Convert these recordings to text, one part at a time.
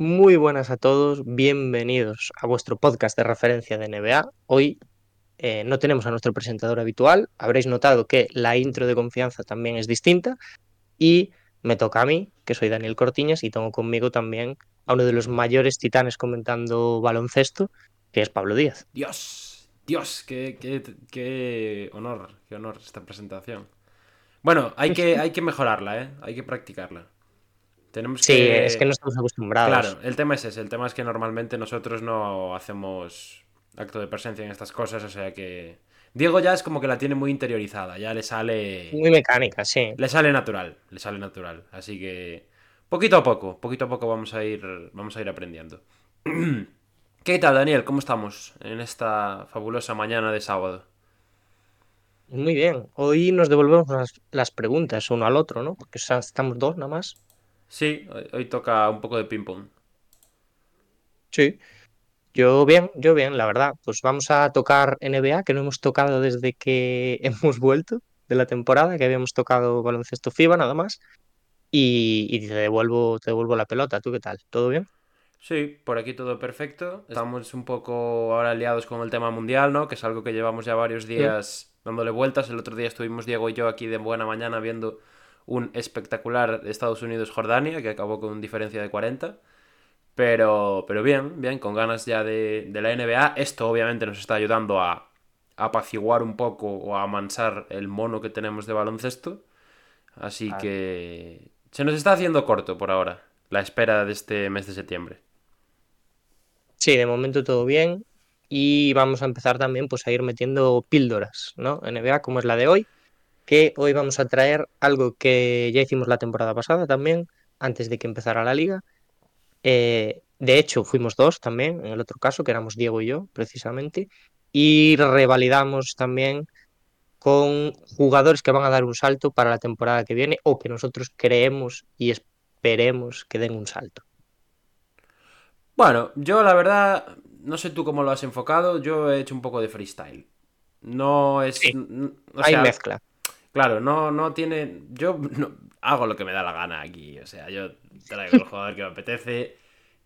Muy buenas a todos, bienvenidos a vuestro podcast de referencia de NBA. Hoy eh, no tenemos a nuestro presentador habitual, habréis notado que la intro de confianza también es distinta y me toca a mí, que soy Daniel Cortiñas, y tengo conmigo también a uno de los mayores titanes comentando baloncesto, que es Pablo Díaz. Dios, Dios, qué, qué, qué honor, qué honor esta presentación. Bueno, hay que, hay que mejorarla, ¿eh? Hay que practicarla. Tenemos Sí, que... es que no estamos acostumbrados. Claro, el tema es ese. El tema es que normalmente nosotros no hacemos acto de presencia en estas cosas, o sea que... Diego ya es como que la tiene muy interiorizada, ya le sale... Muy mecánica, sí. Le sale natural, le sale natural. Así que poquito a poco, poquito a poco vamos a ir, vamos a ir aprendiendo. ¿Qué tal, Daniel? ¿Cómo estamos en esta fabulosa mañana de sábado? Muy bien. Hoy nos devolvemos las, las preguntas uno al otro, ¿no? Porque estamos dos nada más. Sí, hoy, hoy toca un poco de ping-pong. Sí. Yo bien, yo bien, la verdad. Pues vamos a tocar NBA, que no hemos tocado desde que hemos vuelto de la temporada, que habíamos tocado baloncesto FIBA nada más. Y, y te devuelvo, te devuelvo la pelota. ¿Tú qué tal? ¿Todo bien? Sí, por aquí todo perfecto. Estamos un poco ahora liados con el tema mundial, ¿no? Que es algo que llevamos ya varios días dándole vueltas. El otro día estuvimos Diego y yo aquí de buena mañana viendo un espectacular Estados Unidos-Jordania que acabó con diferencia de 40. Pero, pero bien, bien, con ganas ya de, de la NBA. Esto obviamente nos está ayudando a, a apaciguar un poco o a amansar el mono que tenemos de baloncesto. Así que se nos está haciendo corto por ahora la espera de este mes de septiembre. Sí, de momento todo bien. Y vamos a empezar también pues a ir metiendo píldoras, ¿no? NBA, como es la de hoy. Que hoy vamos a traer algo que ya hicimos la temporada pasada también, antes de que empezara la liga. Eh, de hecho, fuimos dos también, en el otro caso, que éramos Diego y yo, precisamente. Y revalidamos también con jugadores que van a dar un salto para la temporada que viene o que nosotros creemos y esperemos que den un salto. Bueno, yo la verdad, no sé tú cómo lo has enfocado, yo he hecho un poco de freestyle. No es... Sí, n- o Hay sea, mezcla. Claro, no, no tiene. Yo no- hago lo que me da la gana aquí. O sea, yo traigo el jugador que me apetece.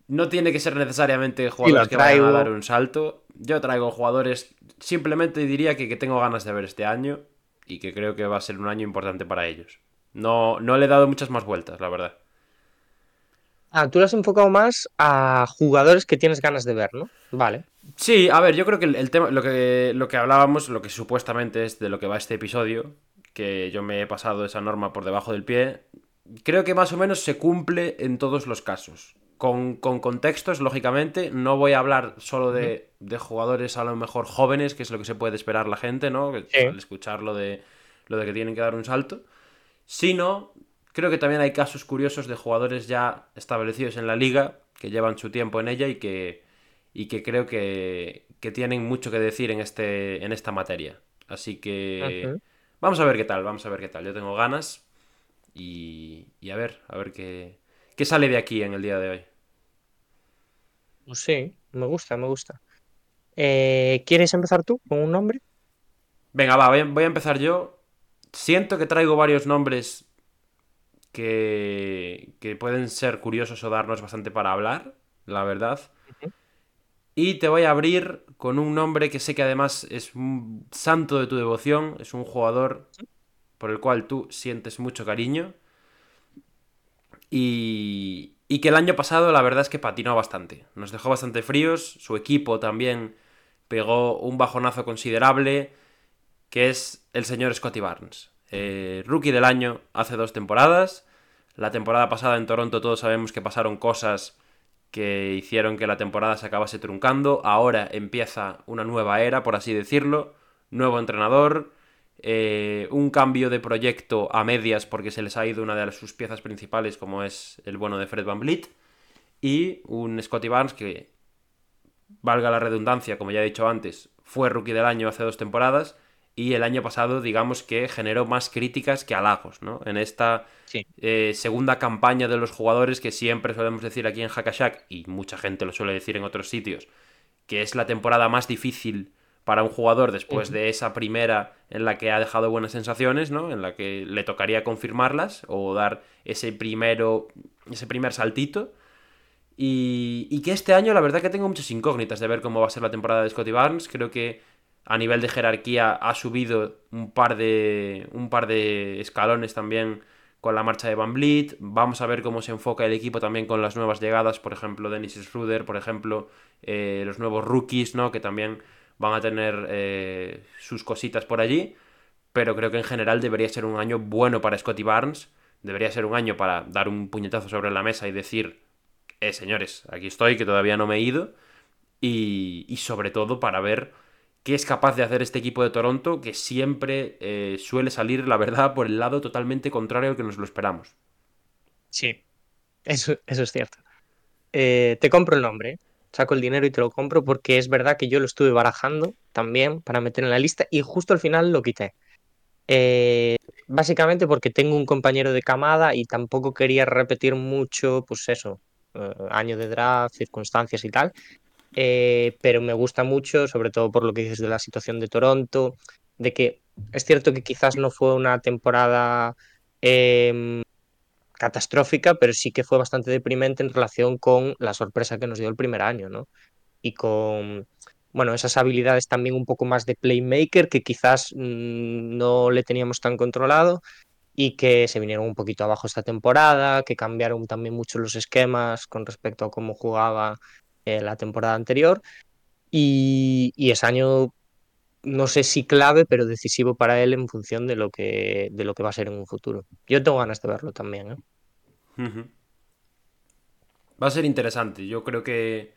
No tiene que ser necesariamente jugadores que vayan a dar un salto. Yo traigo jugadores. Simplemente diría que, que tengo ganas de ver este año. Y que creo que va a ser un año importante para ellos. No, no le he dado muchas más vueltas, la verdad. Ah, tú lo has enfocado más a jugadores que tienes ganas de ver, ¿no? Vale. Sí, a ver, yo creo que el, el tema, lo que, lo que hablábamos, lo que supuestamente es de lo que va este episodio, que yo me he pasado esa norma por debajo del pie, creo que más o menos se cumple en todos los casos. Con, con contextos, lógicamente, no voy a hablar solo de, de jugadores a lo mejor jóvenes, que es lo que se puede esperar la gente, ¿no? Sí. Al escuchar lo de, lo de que tienen que dar un salto, sino creo que también hay casos curiosos de jugadores ya establecidos en la liga, que llevan su tiempo en ella y que, y que creo que, que tienen mucho que decir en, este, en esta materia. Así que. Vamos a ver qué tal, vamos a ver qué tal. Yo tengo ganas y, y a ver, a ver qué, qué sale de aquí en el día de hoy. Pues sí, me gusta, me gusta. Eh, ¿quieres empezar tú con un nombre? Venga, va, voy a, voy a empezar yo. Siento que traigo varios nombres que, que pueden ser curiosos o darnos bastante para hablar, la verdad. Y te voy a abrir con un nombre que sé que además es un santo de tu devoción, es un jugador por el cual tú sientes mucho cariño. Y, y que el año pasado la verdad es que patinó bastante. Nos dejó bastante fríos, su equipo también pegó un bajonazo considerable, que es el señor Scotty Barnes. Eh, rookie del año hace dos temporadas. La temporada pasada en Toronto todos sabemos que pasaron cosas que hicieron que la temporada se acabase truncando. Ahora empieza una nueva era, por así decirlo. Nuevo entrenador, eh, un cambio de proyecto a medias porque se les ha ido una de sus piezas principales como es el bueno de Fred Van Vliet. Y un Scotty Barnes que valga la redundancia, como ya he dicho antes, fue rookie del año hace dos temporadas y el año pasado, digamos que generó más críticas que halagos, ¿no? En esta Sí. eh, segunda campaña de los jugadores que siempre solemos decir aquí en Hackashack, y mucha gente lo suele decir en otros sitios, que es la temporada más difícil para un jugador después de esa primera en la que ha dejado buenas sensaciones, ¿no? En la que le tocaría confirmarlas o dar ese primero, ese primer saltito. Y, y que este año la verdad que tengo muchas incógnitas de ver cómo va a ser la temporada de Scotty Barnes. Creo que a nivel de jerarquía ha subido un par de, un par de escalones también con la marcha de Van Vliet. Vamos a ver cómo se enfoca el equipo también con las nuevas llegadas, por ejemplo, Dennis Schroeder, por ejemplo, eh, los nuevos rookies, ¿no? Que también van a tener eh, sus cositas por allí. Pero creo que en general debería ser un año bueno para Scotty Barnes. Debería ser un año para dar un puñetazo sobre la mesa y decir, eh, señores, aquí estoy, que todavía no me he ido. Y, y sobre todo para ver qué es capaz de hacer este equipo de Toronto, que siempre eh, suele salir, la verdad, por el lado totalmente contrario al que nos lo esperamos. Sí, eso, eso es cierto. Eh, te compro el nombre, ¿eh? saco el dinero y te lo compro porque es verdad que yo lo estuve barajando también para meter en la lista y justo al final lo quité. Básicamente porque tengo un compañero de camada y tampoco quería repetir mucho, pues eso, año de draft, circunstancias y tal. Eh, pero me gusta mucho, sobre todo por lo que dices de la situación de Toronto, de que es cierto que quizás no fue una temporada em, catastrófica, pero sí que fue bastante deprimente en relación con la sorpresa que nos dio el primer año, ¿no? Y con, bueno, esas habilidades también un poco más de playmaker que quizás mm, no le teníamos tan controlado y que se vinieron un poquito abajo esta temporada, que cambiaron también mucho los esquemas con respecto a cómo jugaba eh, la temporada anterior. Y, y ese año, no sé si clave, pero decisivo para él en función de lo que, de lo que va a ser en un futuro. Yo tengo ganas de verlo también. ¿eh? Va a ser interesante. Yo creo que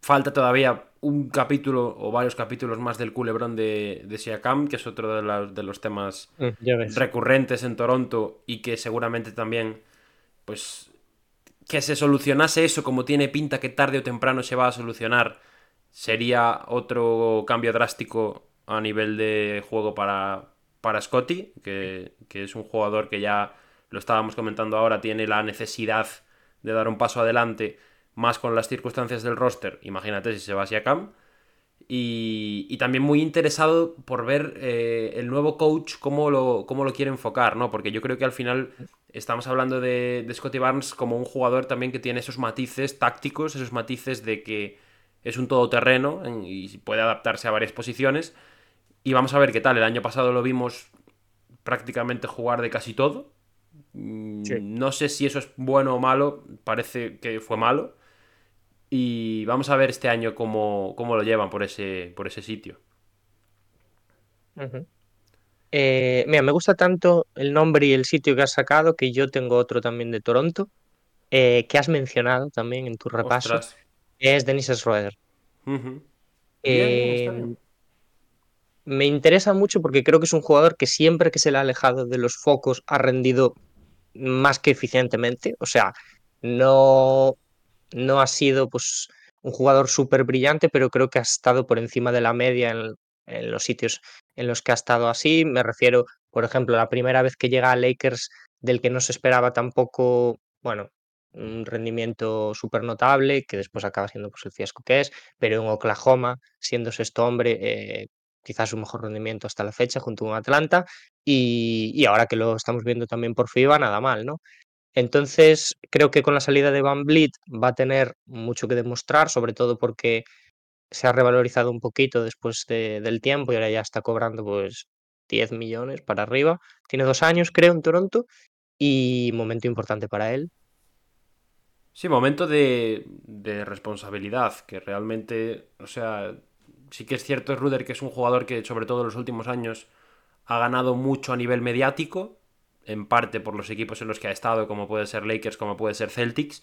falta todavía un capítulo o varios capítulos más del culebrón de, de Siakam, que es otro de, la- de los temas Mm, recurrentes en Toronto y que seguramente también, pues, que se solucionase eso como tiene pinta que tarde o temprano se va a solucionar, sería otro cambio drástico a nivel de juego para, para Scotty, que, que es un jugador que ya lo estábamos comentando ahora, tiene la necesidad de dar un paso adelante, más con las circunstancias del roster, imagínate si se va hacia Cam. Y, y también muy interesado por ver eh, el nuevo coach cómo lo, cómo lo quiere enfocar, ¿no? Porque yo creo que al final estamos hablando de, de Scotty Barnes como un jugador también que tiene esos matices tácticos, esos matices de que es un todoterreno en- y puede adaptarse a varias posiciones. Y vamos a ver qué tal. El año pasado lo vimos prácticamente jugar de casi todo. Mm, Sí. No sé si eso es bueno o malo, parece que fue malo. Y vamos a ver este año cómo, cómo lo llevan por ese, por ese sitio. Ujú. Eh, mira, me gusta tanto el nombre y el sitio que has sacado que yo tengo otro también de Toronto, eh, que has mencionado también en tu repaso, Ostras. que es Dennis Schroeder. Eh, bien. me interesa mucho porque creo que es un jugador que siempre que se le ha alejado de los focos ha rendido más que eficientemente. O sea, no, no ha sido pues, un jugador súper brillante, pero creo que ha estado por encima de la media en, en los sitios en los que ha estado así. Me refiero, por ejemplo, la primera vez que llega a Lakers, del que no se esperaba tampoco, bueno, un rendimiento súper notable, que después acaba siendo pues, el fiasco que es, pero en Oklahoma, siendo sexto hombre, eh, quizás su mejor rendimiento hasta la fecha, junto con Atlanta, y, ahora que lo estamos viendo también por FIBA, nada mal, ¿no? Entonces, creo que con la salida de Van Vliet va a tener mucho que demostrar, sobre todo porque se ha revalorizado un poquito después de- del tiempo y ahora ya está cobrando pues 10 millones para arriba. Tiene dos años, creo, en Toronto y momento importante para él. Sí, momento de, de responsabilidad, que realmente, o sea, sí que es cierto, Ruder, que es un jugador que sobre todo en los últimos años ha ganado mucho a nivel mediático, en parte por los equipos en los que ha estado, como puede ser Lakers, como puede ser Celtics,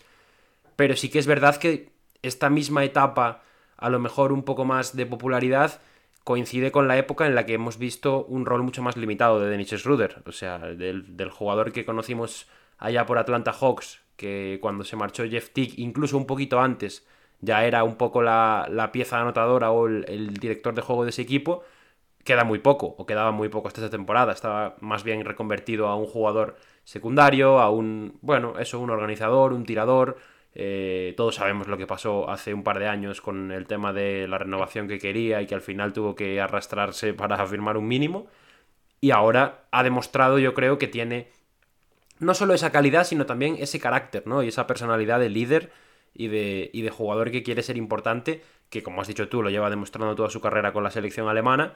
pero sí que es verdad que esta misma etapa, a lo mejor un poco más de popularidad, coincide con la época en la que hemos visto un rol mucho más limitado de Dennis Schroeder, o sea, del, del jugador que conocimos allá por Atlanta Hawks, que cuando se marchó Jeff Tick, incluso un poquito antes, ya era un poco la, la pieza anotadora o el, director de juego de ese equipo, queda muy poco, o quedaba muy poco hasta esta temporada. Estaba más bien reconvertido a un jugador secundario, a un, bueno, eso, un organizador, un tirador. Eh, todos sabemos lo que pasó hace un par de años con el tema de la renovación que quería y que al final tuvo que arrastrarse para firmar un mínimo. Y ahora ha demostrado, yo creo, que tiene no solo esa calidad, sino también ese carácter, ¿no? Y esa personalidad de líder y de, y de jugador que quiere ser importante, que como has dicho tú, lo lleva demostrando toda su carrera con la selección alemana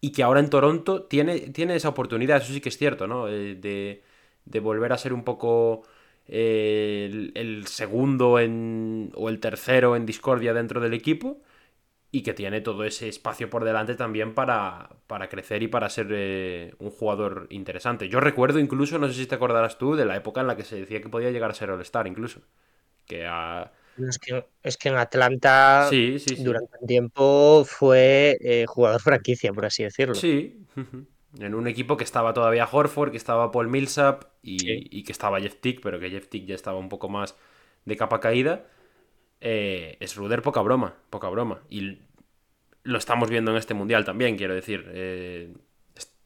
y que ahora en Toronto tiene, tiene esa oportunidad, eso sí que es cierto, ¿no? Eh, de, de volver a ser un poco eh, el, el, segundo en, o el tercero en discordia dentro del equipo y que tiene todo ese espacio por delante también para, para crecer y para ser eh, un jugador interesante. Yo recuerdo incluso, no sé si te acordarás tú, de la época en la que se decía que podía llegar a ser All-Star incluso. Que a... Es que, es que en Atlanta sí, sí, sí. durante un tiempo fue eh, jugador franquicia, por así decirlo. Sí, en un equipo que estaba todavía Horford, que estaba Paul Millsap y, Sí. y que estaba Jeff Tick, pero que Jeff Tick ya estaba un poco más de capa caída. Eh, es Ruder poca broma, poca broma. Y lo estamos viendo en este mundial también, quiero decir. Eh,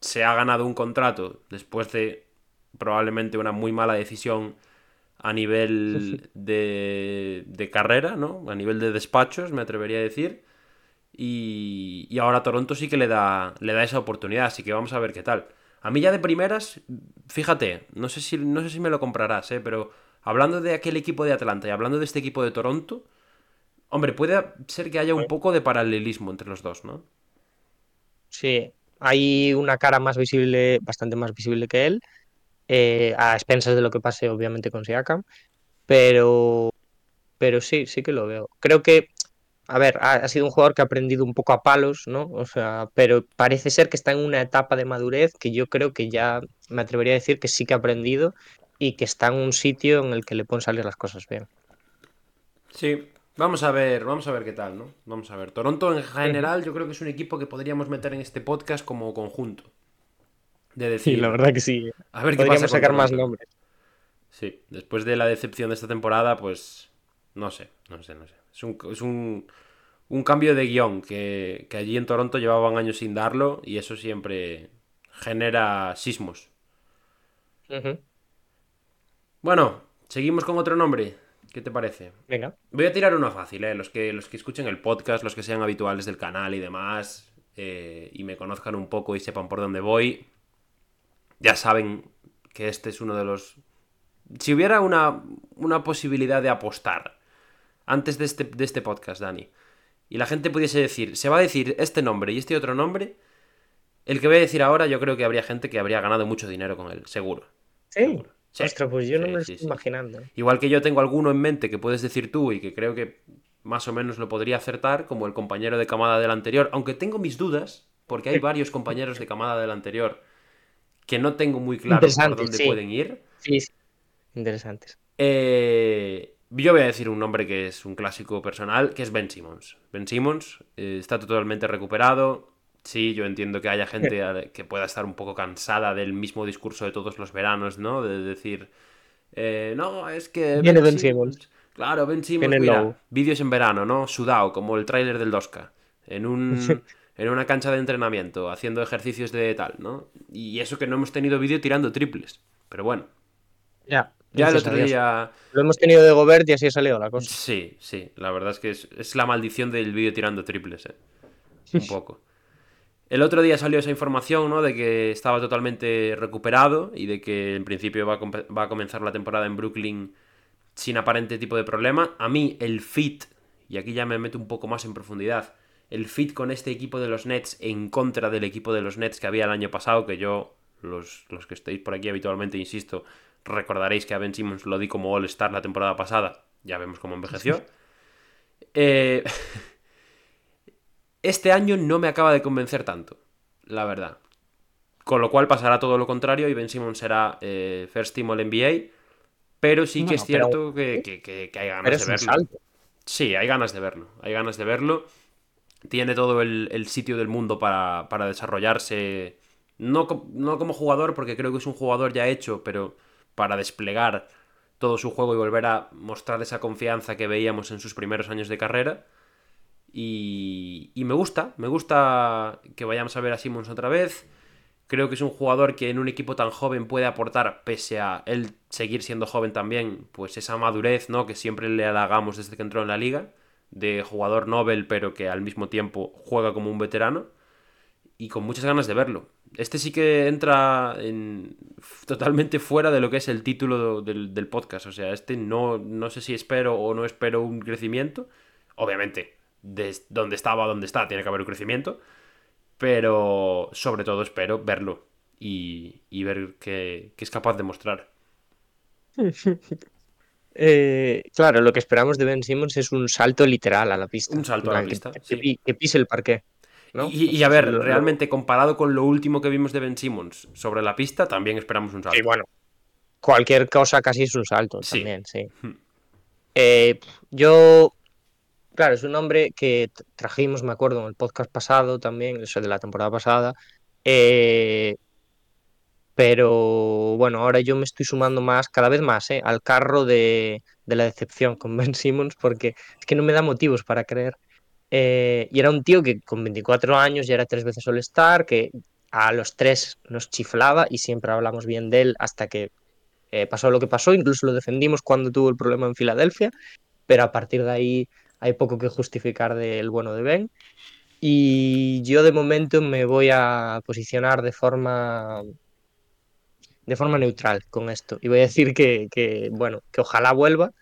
se ha ganado un contrato después de probablemente una muy mala decisión a nivel de, de carrera, ¿no? A nivel de despachos, me atrevería a decir. Y, y ahora Toronto sí que le da, le da esa oportunidad, así que vamos a ver qué tal. A mí ya de primeras, fíjate, no sé si, no sé si me lo comprarás, ¿eh? pero hablando de aquel equipo de Atlanta y hablando de este equipo de Toronto, hombre, puede ser que haya un poco de paralelismo entre los dos, ¿no? Sí, hay una cara más visible, bastante más visible que él, eh, a expensas de lo que pase obviamente con Siakam, pero, pero sí, sí que lo veo. Creo que, a ver, ha, ha sido un jugador que ha aprendido un poco a palos, ¿no? O sea, pero parece ser que está en una etapa de madurez que yo creo que ya me atrevería a decir que sí que ha aprendido y que está en un sitio en el que le pueden salir las cosas bien. Sí, vamos a ver, vamos a ver qué tal, ¿no? Vamos a ver. Toronto en general yo creo que es un equipo que podríamos meter en este podcast como conjunto. De decir, Sí, la verdad que sí. a ver qué Podríamos pasa con sacar más nombres. Sí, después de la decepción de esta temporada, pues no sé, no sé, no sé. Es un, es un, un cambio de guion que, que allí en Toronto llevaban años sin darlo y eso siempre genera sismos. Bueno, seguimos con otro nombre. ¿Qué te parece? Venga. Voy a tirar uno fácil, ¿eh? Los que, los que escuchen el podcast, los que sean habituales del canal y demás, eh, y me conozcan un poco y sepan por dónde voy, ya saben que este es uno de los... Si hubiera una, una posibilidad de apostar antes de este, de este podcast, Dani, y la gente pudiese decir, se va a decir este nombre y este otro nombre, el que voy a decir ahora yo creo que habría gente que habría ganado mucho dinero con él, seguro. Sí. Seguro. Sí, Ostras, pues yo no me lo sí, estoy imaginando. Igual que yo tengo alguno en mente que puedes decir tú y que creo que más o menos lo podría acertar, como el compañero de camada del anterior, aunque tengo mis dudas, porque hay varios compañeros de camada del anterior que no tengo muy claro por dónde pueden ir. Sí, sí. Interesantes. Eh, yo voy a decir un nombre que es un clásico personal, que es Ben Simmons. Ben Simmons eh, está totalmente recuperado. Sí, yo entiendo que haya gente que pueda estar un poco cansada del mismo discurso de todos los veranos, ¿no? De decir, eh, no, es que... Viene Ben Simmons. Claro, Ben Simmons, Viene mira, Low. vídeos en verano, ¿no? Sudado, como el tráiler del Dosca. En un... En una cancha de entrenamiento, haciendo ejercicios de tal, ¿no? Y eso que no hemos tenido vídeo tirando triples. Pero bueno, Ya. Ya el otro día... Lo hemos tenido de Gobert y así ha salido la cosa. Sí, sí, la verdad es que es, es la maldición del vídeo tirando triples, ¿eh? Un poco. El otro día salió esa información, ¿no? De que estaba totalmente recuperado y de que en principio va a, compe- va a comenzar la temporada en Brooklyn sin aparente tipo de problema. A mí el fit, y aquí ya me meto un poco más en profundidad, el fit con este equipo de los Nets en contra del equipo de los Nets que había el año pasado, que yo, los, los que estáis por aquí habitualmente, insisto, recordaréis que a Ben Simmons lo di como All-Star la temporada pasada. Ya vemos cómo envejeció. Eh, este año no me acaba de convencer tanto, la verdad. Con lo cual pasará todo lo contrario y Ben Simmons será eh, First Team All NBA. Pero sí que Bueno, es pero- cierto que, que- que- que hay ganas de verlo. Sí, hay ganas de verlo. Hay ganas de verlo. Tiene todo el, el sitio del mundo para, para desarrollarse. No, no como jugador, porque creo que es un jugador ya hecho, pero para desplegar todo su juego y volver a mostrar esa confianza que veíamos en sus primeros años de carrera. Y, y me gusta, me gusta que vayamos a ver a Simmons otra vez. Creo que es un jugador que en un equipo tan joven puede aportar, pese a él seguir siendo joven también, pues esa madurez, ¿no? Que siempre le halagamos desde que entró en la liga, de jugador Nobel, pero que al mismo tiempo juega como un veterano. Y con muchas ganas de verlo. Este sí que entra en... totalmente fuera de lo que es el título del, del podcast. O sea, este no, no sé si espero o no espero un crecimiento. Obviamente, de donde estaba a donde está, tiene que haber un crecimiento pero sobre todo espero verlo y, y ver qué, qué, es capaz de mostrar. eh, claro, lo que esperamos de Ben Simmons es un salto literal a la pista. Un salto a la pista. Que, sí. que pise el parque. ¿No? Y, y, a ver, realmente comparado con lo último que vimos de Ben Simmons sobre la pista, también esperamos un salto. Sí, bueno, cualquier cosa casi es un salto Sí. también, sí. Eh, yo Claro, es un nombre que trajimos, me acuerdo, en el podcast pasado también, eso de la temporada pasada. Eh, pero bueno, ahora yo me estoy sumando más, cada vez más, eh, al carro de, de, la decepción con Ben Simmons, porque es que no me da motivos para creer. Eh, y era un tío que con 24 años ya era tres veces All-Star, que a los tres nos chiflaba y siempre hablamos bien de él hasta que eh, pasó lo que pasó, incluso lo defendimos cuando tuvo el problema en Filadelfia, pero a partir de ahí hay poco que justificar del bueno de Ben. Y yo de momento me voy a posicionar de forma de forma neutral con esto. Y voy a decir que, que, bueno, que ojalá vuelva,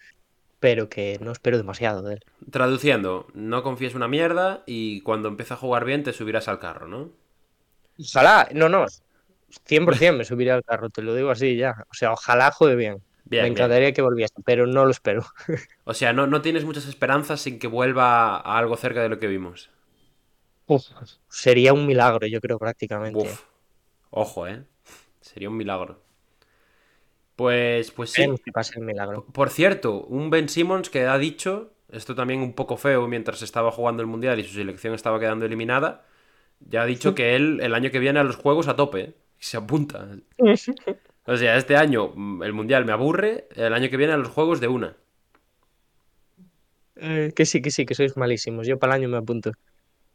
pero que no espero demasiado de él. Traduciendo, no confíes una mierda y cuando empiece a jugar bien te subirás al carro, ¿no? Ojalá, no, no, 100% me subiré al carro, te lo digo así ya. O sea, ojalá juegue bien. Bien, me encantaría bien. que volviese, pero no lo espero. O sea, no, no tienes muchas esperanzas en que vuelva a algo cerca de lo que vimos. Uf, sería un milagro, yo creo, prácticamente. Uf. Ojo, ¿eh? Sería un milagro. Pues, pues sí. Que pase el milagro. Por cierto, un Ben Simmons que ha dicho, esto también un poco feo mientras estaba jugando el Mundial y su selección estaba quedando eliminada, ya ha dicho que él el año que viene a los Juegos a tope, ¿eh? se apunta. O sea, este año el Mundial me aburre, el año que viene a los Juegos de una. Eh, que sí, que sí, que sois malísimos. Yo para el año me apunto.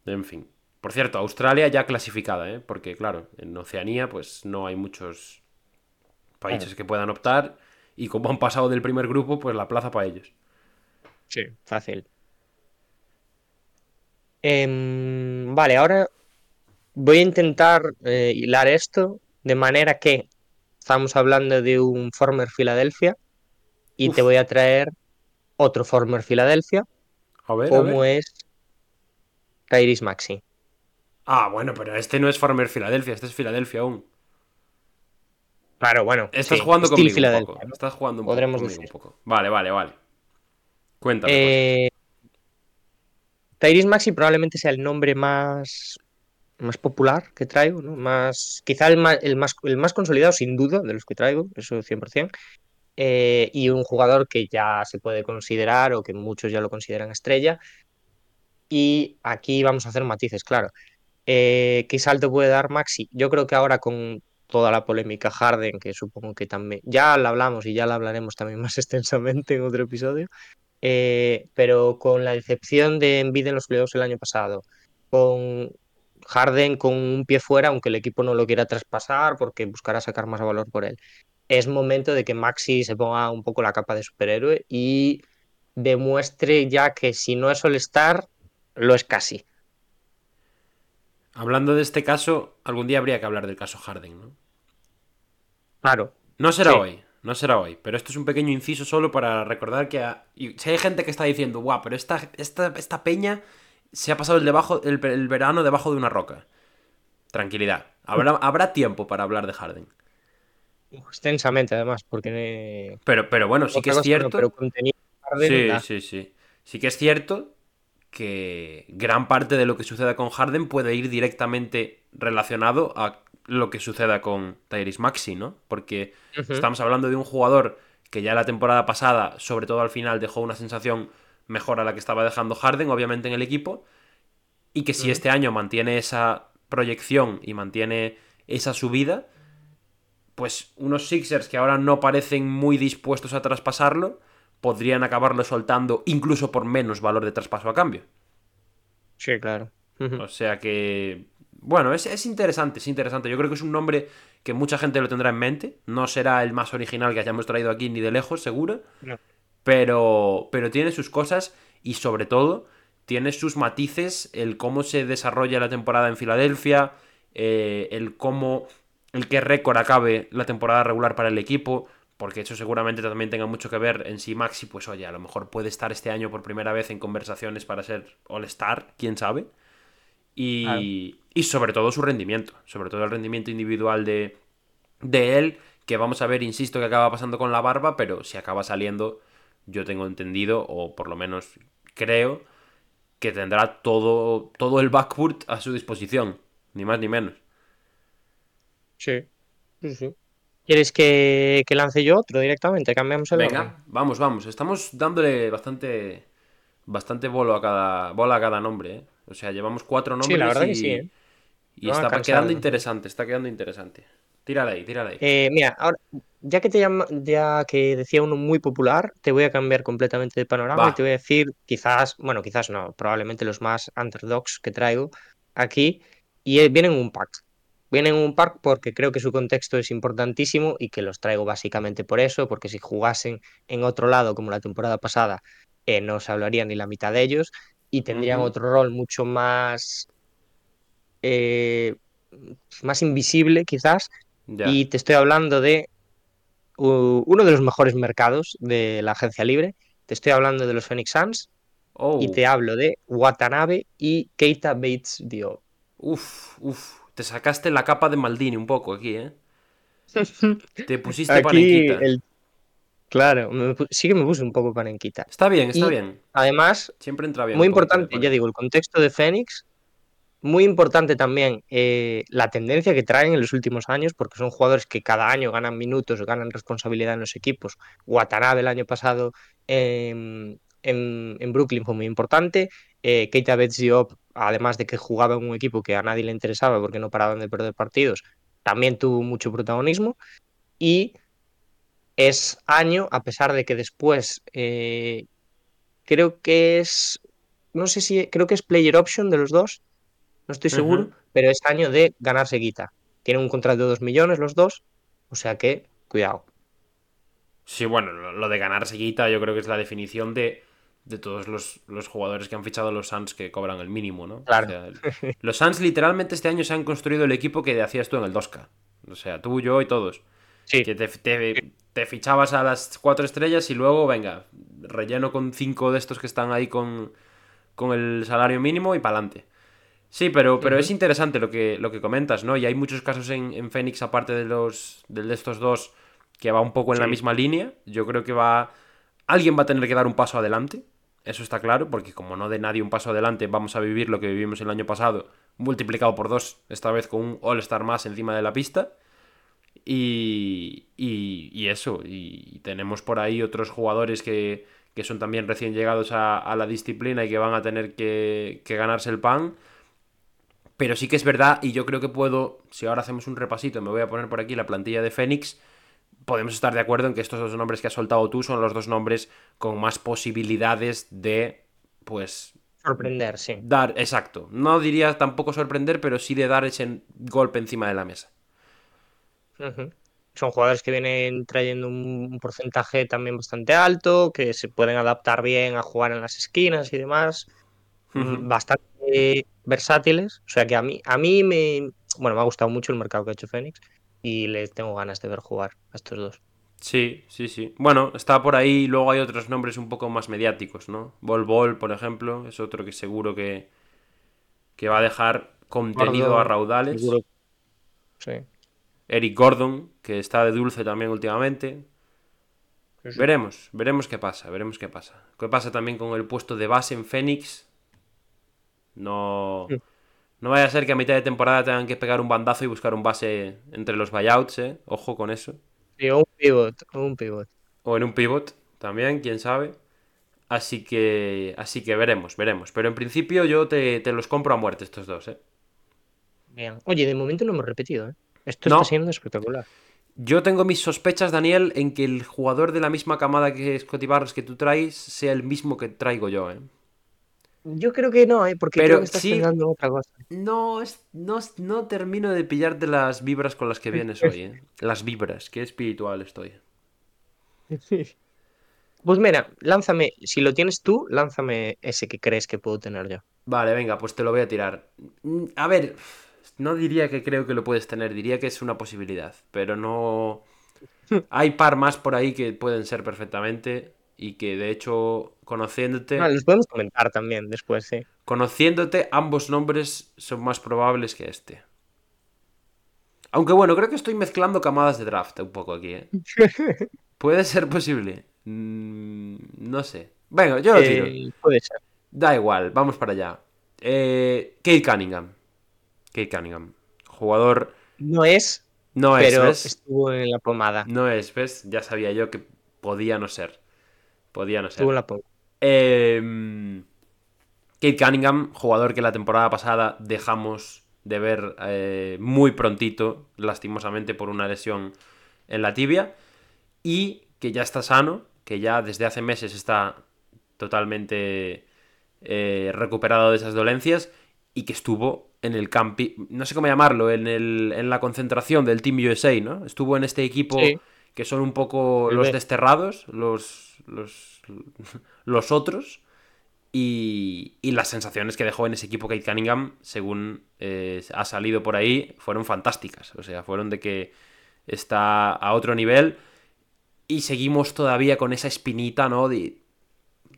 En fin. Por cierto, Australia ya clasificada, ¿eh? Porque, claro, en Oceanía pues no hay muchos países que puedan optar y como han pasado del primer grupo, pues la plaza para ellos. Sí, fácil. Em, vale, ahora voy a intentar eh, hilar esto de manera que estamos hablando de un former Filadelfia y Uf. te voy a traer otro former Filadelfia, A ver, a como ver. es Tyrese Maxi. Ah, bueno, pero este no es Farmer Filadelfia, este es Filadelfia aún. Claro, bueno. Estás sí, jugando conmigo un poco. Estás jugando un Podremos poco decir. un poco. Vale, vale, vale. Cuéntame. pues. Eh, Tyrese Maxi probablemente sea el nombre más, más popular que traigo, ¿no? Más, quizá el más, el, más, el más consolidado, sin duda, de los que traigo, eso 100%. Eh, y un jugador que ya se puede considerar o que muchos ya lo consideran estrella. Y aquí vamos a hacer matices, claro. Eh, ¿Qué salto puede dar Maxi? Yo creo que ahora con toda la polémica Harden, que supongo que también ya la hablamos y ya la hablaremos también más extensamente en otro episodio, eh, pero con la decepción de Embiid en los playoffs el año pasado, con Harden con un pie fuera, aunque el equipo no lo quiera traspasar porque buscará sacar más valor por él, es momento de que Maxi se ponga un poco la capa de superhéroe y demuestre ya que si no es All-Star, lo es casi. Hablando de este caso, algún día habría que hablar del caso Harden, ¿no? Claro. No será Sí. hoy, no será hoy, pero esto es un pequeño inciso solo para recordar que a- y si hay gente que está diciendo, guau, pero esta, esta, esta peña se ha pasado el, debajo, el, el verano debajo de una roca. Tranquilidad, habrá, habrá tiempo para hablar de Harden. Extensamente, además, porque. Pero, pero bueno, sí que es cierto. pero contenido Harden Sí, da. sí, sí. Sí que es cierto que gran parte de lo que suceda con Harden puede ir directamente relacionado a lo que suceda con Tyrese Maxi, ¿no? Porque estamos hablando de un jugador que ya la temporada pasada, sobre todo al final, dejó una sensación mejor a la que estaba dejando Harden, obviamente, en el equipo. Y que si este año mantiene esa proyección y mantiene esa subida, pues unos Sixers que ahora no parecen muy dispuestos a traspasarlo, podrían acabarlo soltando incluso por menos valor de traspaso a cambio. Sí, claro. O sea que. Bueno, es, es interesante, es interesante. Yo creo que es un nombre que mucha gente lo tendrá en mente. No será el más original que hayamos traído aquí ni de lejos, seguro. No. Pero, pero tiene sus cosas y sobre todo tiene sus matices el cómo se desarrolla la temporada en Filadelfia, eh, el cómo, el qué récord acabe la temporada regular para el equipo, porque eso seguramente también tenga mucho que ver en si Maxi, pues oye, a lo mejor puede estar este año por primera vez en conversaciones para ser All-Star, quién sabe. Y, y sobre todo su rendimiento, sobre todo el rendimiento individual de, de él, que vamos a ver, insisto, que acaba pasando con la barba, pero si acaba saliendo, yo tengo entendido, o por lo menos creo, que tendrá todo, todo el backcourt a su disposición, ni más ni menos. Sí. Sí, sí. ¿Quieres que, que lance yo otro directamente? Cambiamos el. Venga, vamos, vamos. Estamos dándole bastante bastante bolo a cada bola a cada nombre, ¿eh? O sea, llevamos cuatro nombres la verdad y, que sí, ¿eh? y No está quedando ¿no? interesante, está quedando interesante. Tírala ahí, tírala ahí. Eh, mira, ahora, ya que te llama, ya que decía uno muy popular, te voy a cambiar completamente de panorama Va. y te voy a decir, quizás, bueno, quizás no, probablemente los más underdogs que traigo aquí, y eh, vienen en un pack. Vienen en un pack porque creo que su contexto es importantísimo y que los traigo básicamente por eso, porque si jugasen en otro lado como la temporada pasada, eh, no se hablaría ni la mitad de ellos y tendrían otro rol mucho más, eh, más invisible quizás Ya. y te estoy hablando de uh, uno de los mejores mercados de la agencia libre. Te estoy hablando de los Phoenix Suns Oh, y te hablo de Watanabe y Keita Bates Diop. uf, uf. Te sacaste la capa de Maldini un poco aquí, ¿eh? Te pusiste Aquí panenquita. el... Claro, sí que me puse un poco panenquita. Está bien, está Y- bien. Además, Siempre entra bien. muy importante, ya panenca. digo, el contexto de Phoenix. Muy importante también eh, la tendencia que traen en los últimos años, porque son jugadores que cada año ganan minutos, ganan responsabilidad en los equipos. Watanabe el año pasado en, en- en Brooklyn fue muy importante. Eh, Keita Bates Diop, además de que jugaba en un equipo que a nadie le interesaba porque no paraban de perder partidos, también tuvo mucho protagonismo. Y es año, a pesar de que después eh, creo que es, no sé si, creo que es player option de los dos, no estoy seguro, pero es año de ganarse guita. Tienen un contrato de 2 millones los dos, o sea que, cuidado. Sí, bueno, lo de ganar seguita yo creo que es la definición de, de todos los, los jugadores que han fichado los Suns que cobran el mínimo, ¿no? Claro. O sea, el- los Suns literalmente este año se han construido el equipo que hacías tú en el 2K. O sea, tú, yo y todos. Sí, Que te, te- te fichabas a las cuatro estrellas y luego, venga, relleno con cinco de estos que están ahí con, con el salario mínimo y pa'lante. Sí, pero, pero es interesante lo que, lo que comentas, ¿no? Y hay muchos casos en, en Phoenix, aparte de los de estos dos, que va un poco en la misma línea. Yo creo que va. Alguien va a tener que dar un paso adelante. Eso está claro, porque como no de nadie un paso adelante, vamos a vivir lo que vivimos el año pasado, multiplicado por dos, esta vez con un All-Star más encima de la pista. Y, y, y eso, y tenemos por ahí otros jugadores que, que son también recién llegados a, a la disciplina y que van a tener que, que ganarse el pan. Pero sí que es verdad, y yo creo que puedo, si ahora hacemos un repasito, me voy a poner por aquí la plantilla de Fénix, podemos estar de acuerdo en que estos dos nombres que has soltado tú son los dos nombres con más posibilidades de, pues, sorprender, sí. dar, exacto. No diría tampoco sorprender, pero sí de dar ese golpe encima de la mesa. Son jugadores que vienen trayendo un porcentaje también bastante alto, que se pueden adaptar bien a jugar en las esquinas y demás. Mm, Bastante versátiles. O sea que a mí, a mí me, bueno, me ha gustado mucho el mercado que ha hecho Fénix y les tengo ganas de ver jugar a estos dos. Sí, sí, sí. Bueno, está por ahí, luego hay otros nombres un poco más mediáticos, ¿no? Bol Bol, por ejemplo, es otro que seguro que, que va a dejar contenido Gordon, a raudales. seguro. Sí. Eric Gordon, que está de dulce también últimamente. Sí, sí. Veremos, veremos qué pasa, veremos qué pasa. ¿Qué pasa también con el puesto de base en Fénix? No, Sí. No vaya a ser que a mitad de temporada tengan que pegar un bandazo y buscar un base entre los buyouts, ¿eh? Ojo con eso. Sí, o un pivot, o un pivot. O en un pivot también, quién sabe. Así que, así que veremos, veremos. Pero en principio yo te, te los compro a muerte estos dos, ¿eh? Bien. Oye, de momento no hemos repetido, ¿eh? Esto No. está siendo espectacular. Yo tengo mis sospechas, Daniel, en que el jugador de la misma camada que Scotty Barnes que tú traes sea el mismo que traigo yo, ¿eh? Yo creo que no, ¿eh? porque Pero creo que estás sí- pensando otra cosa. No, es- no, no termino de pillarte las vibras con las que vienes hoy, ¿eh? Las vibras, qué espiritual estoy. Pues mira, lánzame, si lo tienes tú, lánzame ese que crees que puedo tener yo. Vale, venga, pues te lo voy a tirar. Mm, A ver, no diría que creo que lo puedes tener, diría que es una posibilidad, pero no... Hay par más por ahí que pueden ser perfectamente y que de hecho, conociéndote, Ah, los podemos comentar también después, sí. conociéndote, ambos nombres son más probables que este. Aunque bueno, creo que estoy mezclando camadas de draft un poco aquí, ¿eh? Puede ser posible. Mm, no sé. Venga, yo lo tiro. Eh, puede ser. Da igual, vamos para allá. Eh, Kate Cunningham. Kate Cunningham. Jugador. No es, No es, pero ¿ves? estuvo en la pomada. No es, ¿ves? Ya sabía yo que podía no ser. Podía no ser. La. Eh, Kate Cunningham, jugador que la temporada pasada dejamos de ver eh, muy prontito, lastimosamente por una lesión en la tibia, y que ya está sano, que ya desde hace meses está totalmente eh, recuperado de esas dolencias y que estuvo en el campi, no sé cómo llamarlo, en, el, en la concentración del Team USA, ¿no? Estuvo en este equipo Sí. que son un poco El los B. desterrados, los, los, los otros. Y, y las sensaciones que dejó en ese equipo Kate Cunningham, según eh, ha salido por ahí, fueron fantásticas. O sea, fueron de que está a otro nivel. Y seguimos todavía con esa espinita, ¿no?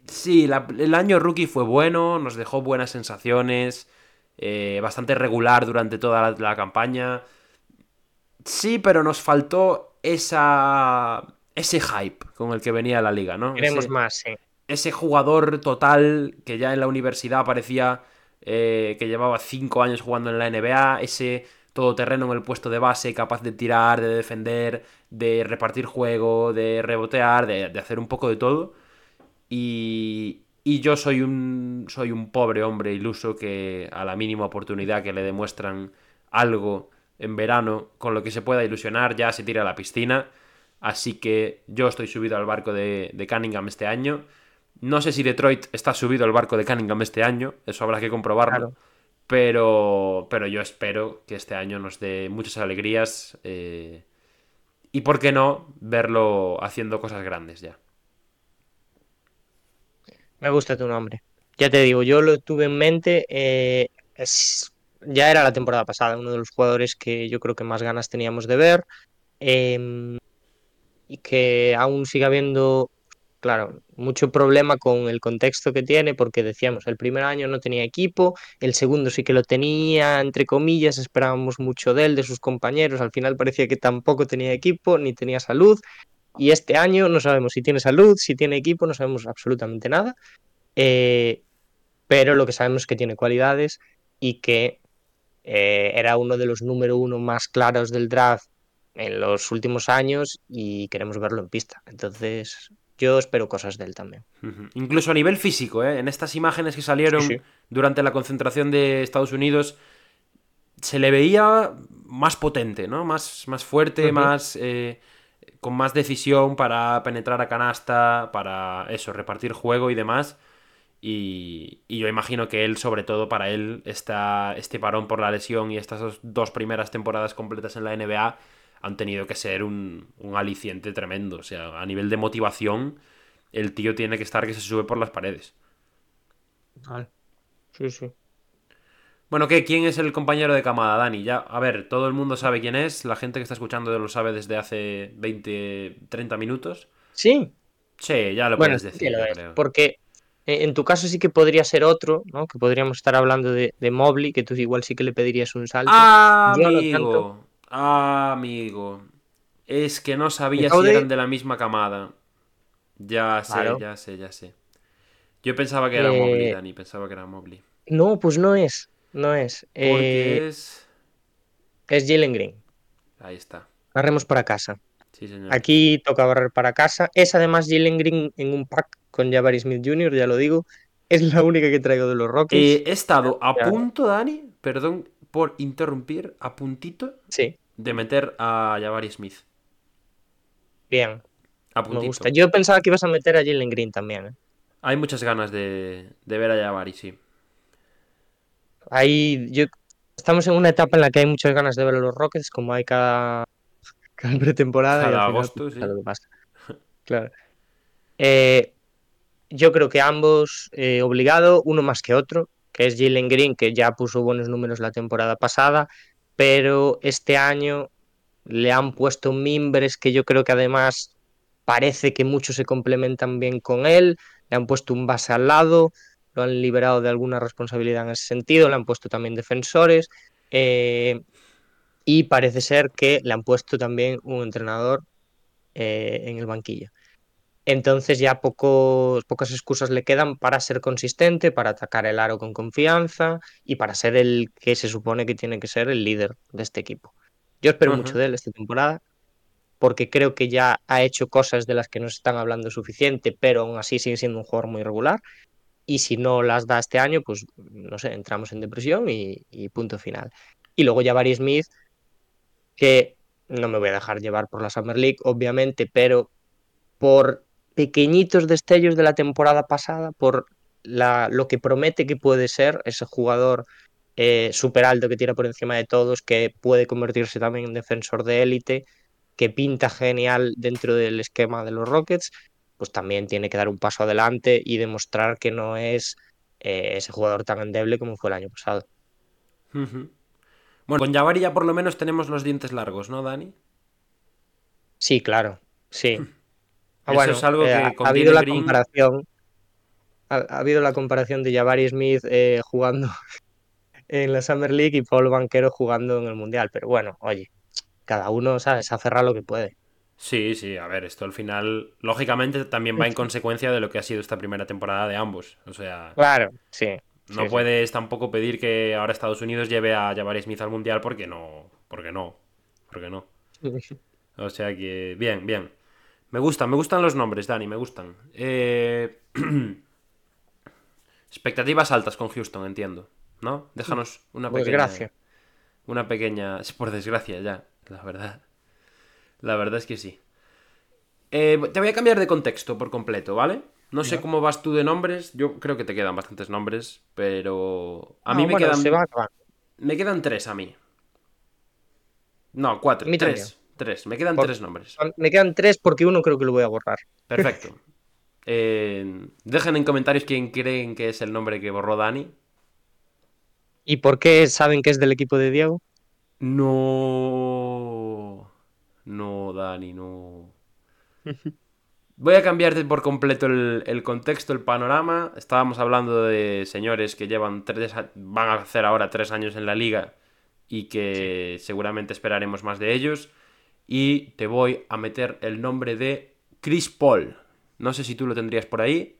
Sí, el año rookie fue bueno, nos dejó buenas sensaciones, eh, bastante regular durante toda la campaña. Sí, pero nos faltó esa, ese hype con el que venía la liga, ¿no? Queremos Ese- más, sí. ese jugador total que ya en la universidad parecía eh, que llevaba cinco años jugando en la NBA, ese todoterreno en el puesto de base, capaz de tirar, de defender, de repartir juego, de rebotear, de, de hacer un poco de todo. Y, y yo soy un, soy un pobre hombre iluso que a la mínima oportunidad que le demuestran algo en verano con lo que se pueda ilusionar ya se tira a la piscina. Así que yo estoy subido al barco de, de Cunningham este año. No sé si Detroit está subido al barco de Cunningham este año, eso habrá que comprobarlo. Claro. Pero, pero yo espero que este año nos dé muchas alegrías eh, y, ¿por qué no, verlo haciendo cosas grandes ya? Me gusta tu nombre. Ya te digo, yo lo tuve en mente. eh, es- ya era la temporada pasada, uno de los jugadores que yo creo que más ganas teníamos de ver. em, y que aún sigue habiendo, claro, mucho problema con el contexto que tiene, porque decíamos, el primer año no tenía equipo, el segundo sí que lo tenía, entre comillas, esperábamos mucho de él, de sus compañeros, al final parecía que tampoco tenía equipo, ni tenía salud. Y este año no sabemos si tiene salud, si tiene equipo, no sabemos absolutamente nada. Eh, pero lo que sabemos es que tiene cualidades y que eh, era uno de los número uno más claros del draft en los últimos años y queremos verlo en pista. Entonces, yo espero cosas de él también. Incluso a nivel físico, ¿eh? en estas imágenes que salieron Sí, sí. durante la concentración de Estados Unidos, se le veía más potente, ¿no? Más, más fuerte, más. eh, con más decisión para penetrar a canasta, para eso, repartir juego y demás. Y, y yo imagino que él, sobre todo para él, esta, este parón por la lesión y estas dos primeras temporadas completas en la NBA han tenido que ser un, un aliciente tremendo. O sea, a nivel de motivación, el tío tiene que estar que se sube por las paredes. Sí, sí. Bueno, ¿qué? ¿Quién es el compañero de camada, Dani? Ya, a ver, todo el mundo sabe quién es, la gente que está escuchando lo sabe desde hace 20, 30 minutos. Sí, Sí, ya lo bueno, puedes decir, lo es, porque eh, en tu caso sí que podría ser otro, ¿no? Que podríamos estar hablando de, de Mobley, que tú igual sí que le pedirías un salto. Yo no Amigo, amigo. Es que no sabía si eran de la misma camada. Ya sé, Claro. ya sé, ya sé. Yo pensaba que era Eh, Mobley, Dani, pensaba que era Mobley. No, pues no es, no es. Porque Eh, es... es Jalen Green. Ahí está. Barremos para casa. Sí, señor. Aquí toca barrer para casa. Es además Jalen Green en un pack con Jabari Smith Jr., ya lo digo. Es la única que traigo de los Rockets. Eh, he estado a punto, Dani, perdón por interrumpir, a puntito Sí. de meter a Jabari Smith. Bien, A me puntito. gusta. Yo pensaba que ibas a meter a Jalen Green también. ¿eh? Hay muchas ganas de, de ver a Jabari, sí. Ahí yo estamos en una etapa en la que hay muchas ganas de ver a los Rockets, como hay cada, cada pretemporada. y Cada al agosto, pues, sí. pasa lo que pasa. Claro. Eh, yo creo que ambos eh, obligado, uno más que otro, que es Jalen Green, que ya puso buenos números la temporada pasada, pero este año le han puesto mimbres que yo creo que además parece que muchos se complementan bien con él, le han puesto un base al lado, lo han liberado de alguna responsabilidad en ese sentido, le han puesto también defensores eh, y parece ser que le han puesto también un entrenador eh, en el banquillo. Entonces ya pocos, pocas excusas le quedan para ser consistente, para atacar el aro con confianza y para ser el que se supone que tiene que ser el líder de este equipo. Yo espero mucho de él esta temporada porque creo que ya ha hecho cosas de las que no se están hablando suficiente, pero aún así sigue siendo un jugador muy regular. Y si no las da este año, pues no sé, entramos en depresión y, y punto final. Y luego ya Barry Smith, que no me voy a dejar llevar por la Summer League, obviamente, pero por pequeñitos destellos de la temporada pasada, por la, lo que promete que puede ser ese jugador eh, súper alto que tira por encima de todos, que puede convertirse también en defensor de élite, que pinta genial dentro del esquema de los Rockets, pues también tiene que dar un paso adelante y demostrar que no es eh, ese jugador tan endeble como fue el año pasado. Bueno, con Jabari ya por lo menos tenemos los dientes largos, ¿no, Dani? Sí, claro, sí. Ah, Eso es algo eh, que ha, habido la Green- comparación. Ha, ha habido la comparación de Jabari Smith eh, jugando en la Summer League y Paul Banquero jugando en el Mundial. Pero bueno, oye, cada uno, ¿sabes? Aferra lo que puede. Sí, sí, a ver, esto al final, lógicamente, también va en consecuencia de lo que ha sido esta primera temporada de ambos. O sea, Claro, sí. no sí, puedes tampoco pedir que ahora Estados Unidos lleve a Jabari Smith al Mundial porque no, porque no, porque no. O sea que, bien, bien. Me gustan, me gustan los nombres, Dani, me gustan. Eh, Expectativas altas con Houston, entiendo, ¿no? Déjanos una Por pequeña... desgracia. Una pequeña... Por desgracia, ya, la verdad. La verdad es que sí. Eh, te voy a cambiar de contexto por completo, ¿vale? No sé cómo vas tú de nombres. Yo creo que te quedan bastantes nombres, pero... A mí me bueno, quedan... se va. Me quedan tres a mí. No, cuatro. Tres. Tres. Me quedan Por- tres nombres. Me quedan tres porque uno creo que lo voy a borrar. Perfecto. Eh, dejen en comentarios quién creen que es el nombre que borró Dani. ¿Y por qué saben que es del equipo de Diego? No. No, Dani, no. Voy a cambiarte por completo el, el contexto, el panorama. Estábamos hablando de señores que llevan tres, van a hacer ahora tres años en la liga y que seguramente esperaremos más de ellos. Y te voy a meter el nombre de Chris Paul. No sé si tú lo tendrías por ahí.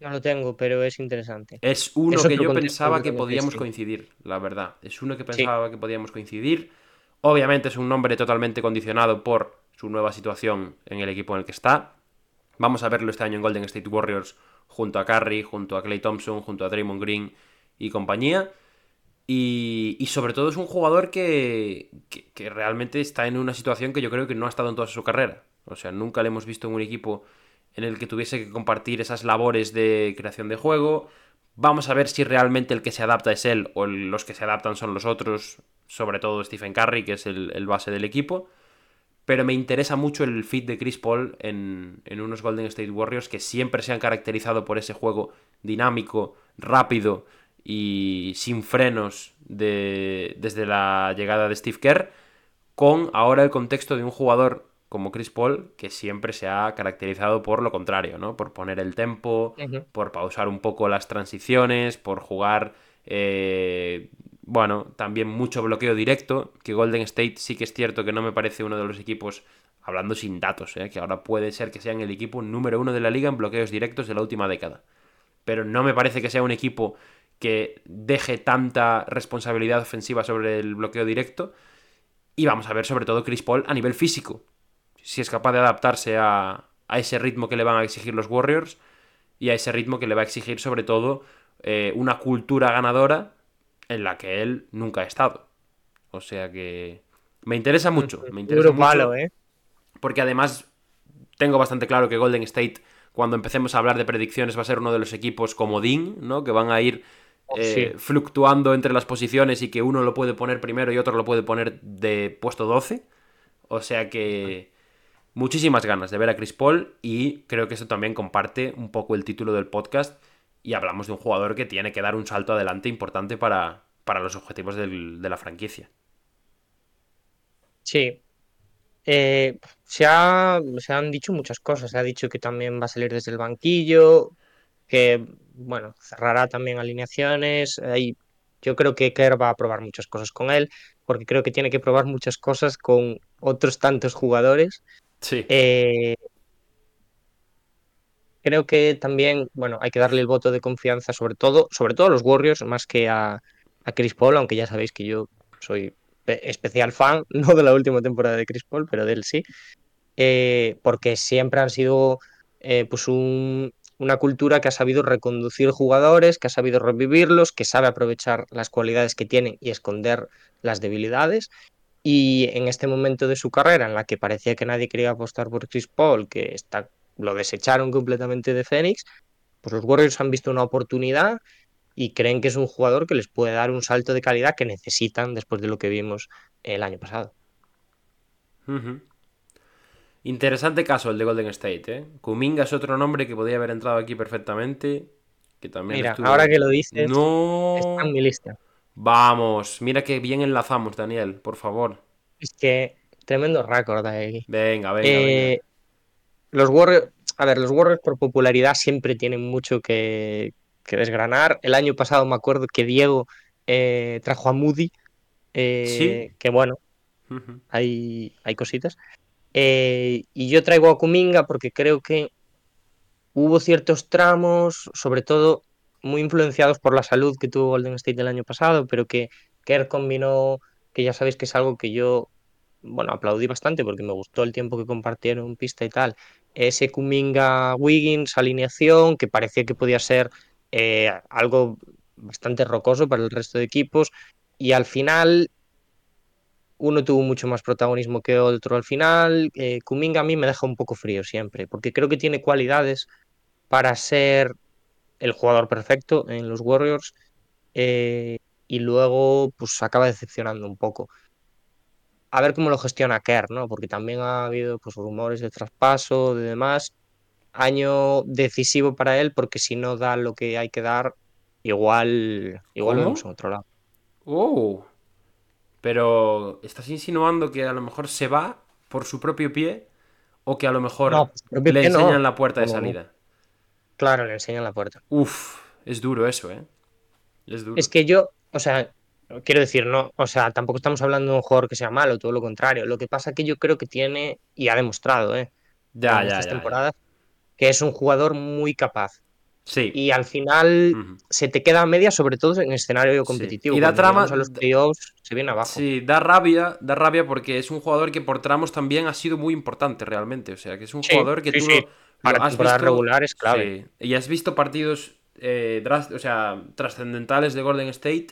No lo tengo, pero es interesante. Es uno que yo pensaba que podíamos coincidir, la verdad. Es uno que Sí. pensaba que podíamos coincidir. Obviamente es un nombre totalmente condicionado por su nueva situación en el equipo en el que está. Vamos a verlo este año en Golden State Warriors junto a Curry, junto a Clay Thompson, junto a Draymond Green y compañía. Y, y sobre todo es un jugador que, que, realmente está en una situación que yo creo que no ha estado en toda su carrera. O sea, nunca le hemos visto en un equipo en el que tuviese que compartir esas labores de creación de juego. Vamos a ver si realmente el que se adapta es él o los que se adaptan son los otros, sobre todo Stephen Curry, que es el, el base del equipo. Pero me interesa mucho el fit de Chris Paul en, en unos Golden State Warriors que siempre se han caracterizado por ese juego dinámico, rápido y sin frenos de- desde la llegada de Steve Kerr, con ahora el contexto de un jugador como Chris Paul que siempre se ha caracterizado por lo contrario, ¿no? Por poner el tempo, por pausar un poco las transiciones, por jugar, eh, bueno, también mucho bloqueo directo, que Golden State sí que es cierto que no me parece uno de los equipos, hablando sin datos, ¿eh? que ahora puede ser que sean el equipo número uno de la liga en bloqueos directos de la última década. Pero no me parece que sea un equipo que deje tanta responsabilidad ofensiva sobre el bloqueo directo. Y vamos a ver sobre todo Chris Paul a nivel físico. Si es capaz de adaptarse a, a ese ritmo que le van a exigir los Warriors y a ese ritmo que le va a exigir sobre todo eh, una cultura ganadora en la que él nunca ha estado. O sea que me interesa mucho. Me interesa mucho. palo, ¿eh? porque además tengo bastante claro que Golden State, cuando empecemos a hablar de predicciones, va a ser uno de los equipos comodín, ¿no? Que van a ir eh, Sí. fluctuando entre las posiciones y que uno lo puede poner primero y otro lo puede poner de puesto 12. O sea que muchísimas ganas de ver a Chris Paul y creo que eso también comparte un poco el título del podcast y hablamos de un jugador que tiene que dar un salto adelante importante para, para los objetivos del- de la franquicia. Sí. Eh, se, ha- se han dicho muchas cosas. Se ha dicho que también va a salir desde el banquillo, que, bueno, cerrará también alineaciones. Ahí, yo creo que Kerr va a probar muchas cosas con él, porque creo que tiene que probar muchas cosas con otros tantos jugadores. Sí. Eh, creo que también, bueno, hay que darle el voto de confianza, sobre todo, sobre todo a los Warriors, más que a, a Chris Paul, aunque ya sabéis que yo soy pe- especial fan, no de la última temporada de Chris Paul, pero de él sí, eh, porque siempre han sido eh, pues un- una cultura que ha sabido reconducir jugadores, que ha sabido revivirlos, que sabe aprovechar las cualidades que tienen y esconder las debilidades. Y en este momento de su carrera, en la que parecía que nadie quería apostar por Chris Paul, que está, lo desecharon completamente de Phoenix, pues los Warriors han visto una oportunidad y creen que es un jugador que les puede dar un salto de calidad que necesitan después de lo que vimos el año pasado. Ujú. Interesante caso el de Golden State, ¿eh? Kuminga es otro nombre que podría haber entrado aquí perfectamente. Que también Mira, estuvo- ahora que lo dices, No. está en mi lista. Vamos, mira que bien enlazamos, Daniel, por favor. Es que tremendo récord aquí. Venga, venga, Eh, los Warriors, a ver, los Warriors por popularidad siempre tienen mucho que, que desgranar. El año pasado me acuerdo que Diego eh, trajo a Moody, eh, que bueno, venga. Hay, hay cositas. Eh, y yo traigo a Kuminga porque creo que hubo ciertos tramos, sobre todo muy influenciados por la salud que tuvo Golden State el año pasado, pero que Kerr combinó, que ya sabéis que es algo que yo, bueno, aplaudí bastante porque me gustó el tiempo que compartieron pista y tal. Ese Kuminga Wiggins alineación que parecía que podía ser eh, algo bastante rocoso para el resto de equipos y al final uno tuvo mucho más protagonismo que otro al final. Eh, Kuminga a mí me deja un poco frío siempre, porque creo que tiene cualidades para ser el jugador perfecto en los Warriors eh, y luego pues acaba decepcionando un poco. A ver cómo lo gestiona Kerr, ¿no? Porque también ha habido pues rumores de traspaso, de demás. Año decisivo para él, porque si no da lo que hay que dar, igual, igual lo ¿Cómo? vemos en otro lado. Oh. Pero estás insinuando que a lo mejor se va por su propio pie o que a lo mejor No, le no. enseñan la puerta de salida. Claro, le enseñan la puerta. Uf, es duro eso, ¿eh? Es duro. Es que yo, o sea, quiero decir, no, o sea, tampoco estamos hablando de un jugador que sea malo, todo lo contrario. Lo que pasa que yo creo que tiene, y ha demostrado, ¿eh? ya, en ya, estas ya, ya. temporadas, que es un jugador muy capaz. Sí. Y al final se te queda a media, sobre todo en escenario competitivo. Y da trama- a los playoffs se viene abajo. Sí, da rabia, da rabia porque es un jugador que por tramos también ha sido muy importante realmente. O sea, que es un Sí, jugador que tú lo- Para lo has visto- regular es clave. Sí. Y has visto partidos eh, o sea, trascendentales de Golden State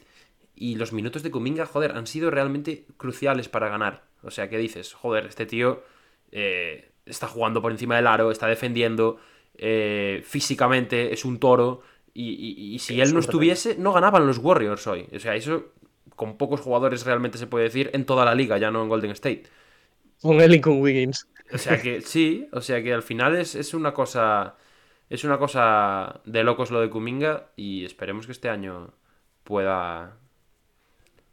y los minutos de Kuminga, joder, han sido realmente cruciales para ganar. O sea, que dices, joder, este tío eh, está jugando por encima del aro, está defendiendo, eh, físicamente es un toro. Y, y- y si él no estuviese, no ganaban los Warriors hoy. O sea, eso con pocos jugadores realmente se puede decir en toda la liga, ya no en Golden State. Con él y con Wiggins. O sea que sí, o sea que al final es, es una cosa. Es una cosa de locos lo de Kuminga. Y esperemos que este año pueda.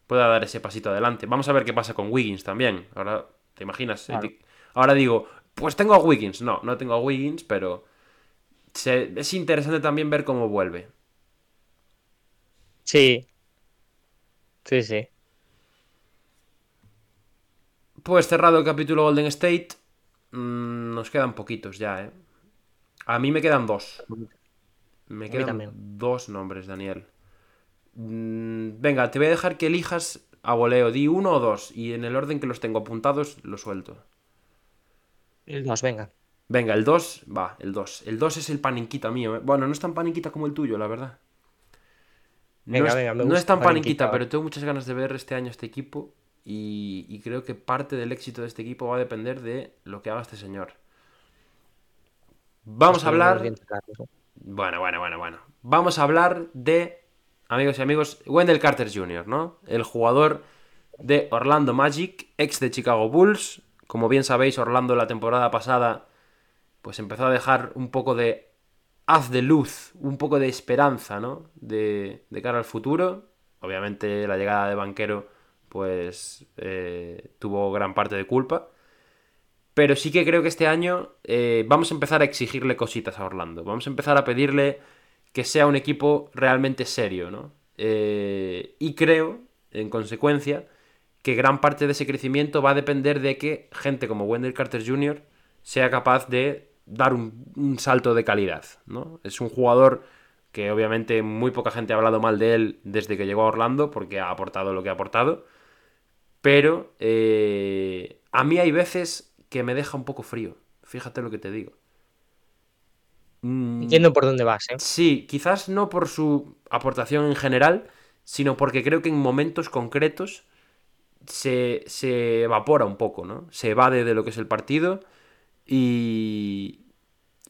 pueda dar ese pasito adelante. Vamos a ver qué pasa con Wiggins también. Ahora, ¿te imaginas? Claro. Ahora digo, pues tengo a Wiggins. No, no tengo a Wiggins, pero. Se- es interesante también ver cómo vuelve. Sí. Sí, sí. Pues cerrado el capítulo Golden State. mm, nos quedan poquitos ya, ¿eh? A mí me quedan dos. Me quedan dos nombres, Daniel. Mm, venga, te voy a dejar que elijas a voleo. Di uno o dos. Y en el orden que los tengo apuntados, lo suelto. El dos, venga. Venga, el 2, va, el 2. El 2 es el paniquita mío. ¿eh? Bueno, no es tan paniquita como el tuyo, la verdad. No, Venga, es, venga, me no es tan paniquita, paniquita, va. pero tengo muchas ganas de ver este año este equipo. y, y creo que parte del éxito de este equipo va a depender de lo que haga este señor. Vamos a hablar... Bueno, bueno, bueno, bueno. Vamos a hablar de, amigos y amigos, Wendell Carter Jr., ¿no? El jugador de Orlando Magic, ex de Chicago Bulls. Como bien sabéis, Orlando la temporada pasada pues empezó a dejar un poco de haz de luz, un poco de esperanza, ¿no? De, cara al futuro. Obviamente la llegada de Banquero pues eh, tuvo gran parte de culpa. Pero sí que creo que este año eh, vamos a empezar a exigirle cositas a Orlando. Vamos a empezar a pedirle que sea un equipo realmente serio, ¿no? Eh, y creo, en consecuencia, que gran parte de ese crecimiento va a depender de que gente como Wendell Carter Jr. sea capaz de dar un, un salto de calidad, ¿no? Es un jugador que obviamente muy poca gente ha hablado mal de él desde que llegó a Orlando porque ha aportado lo que ha aportado. Pero eh, a mí hay veces que me deja un poco frío. Fíjate lo que te digo. Mm, Entiendo por dónde vas, ¿eh? Sí, quizás no por su aportación en general, sino porque creo que en momentos concretos se, se evapora un poco, ¿no? Se evade de lo que es el partido y,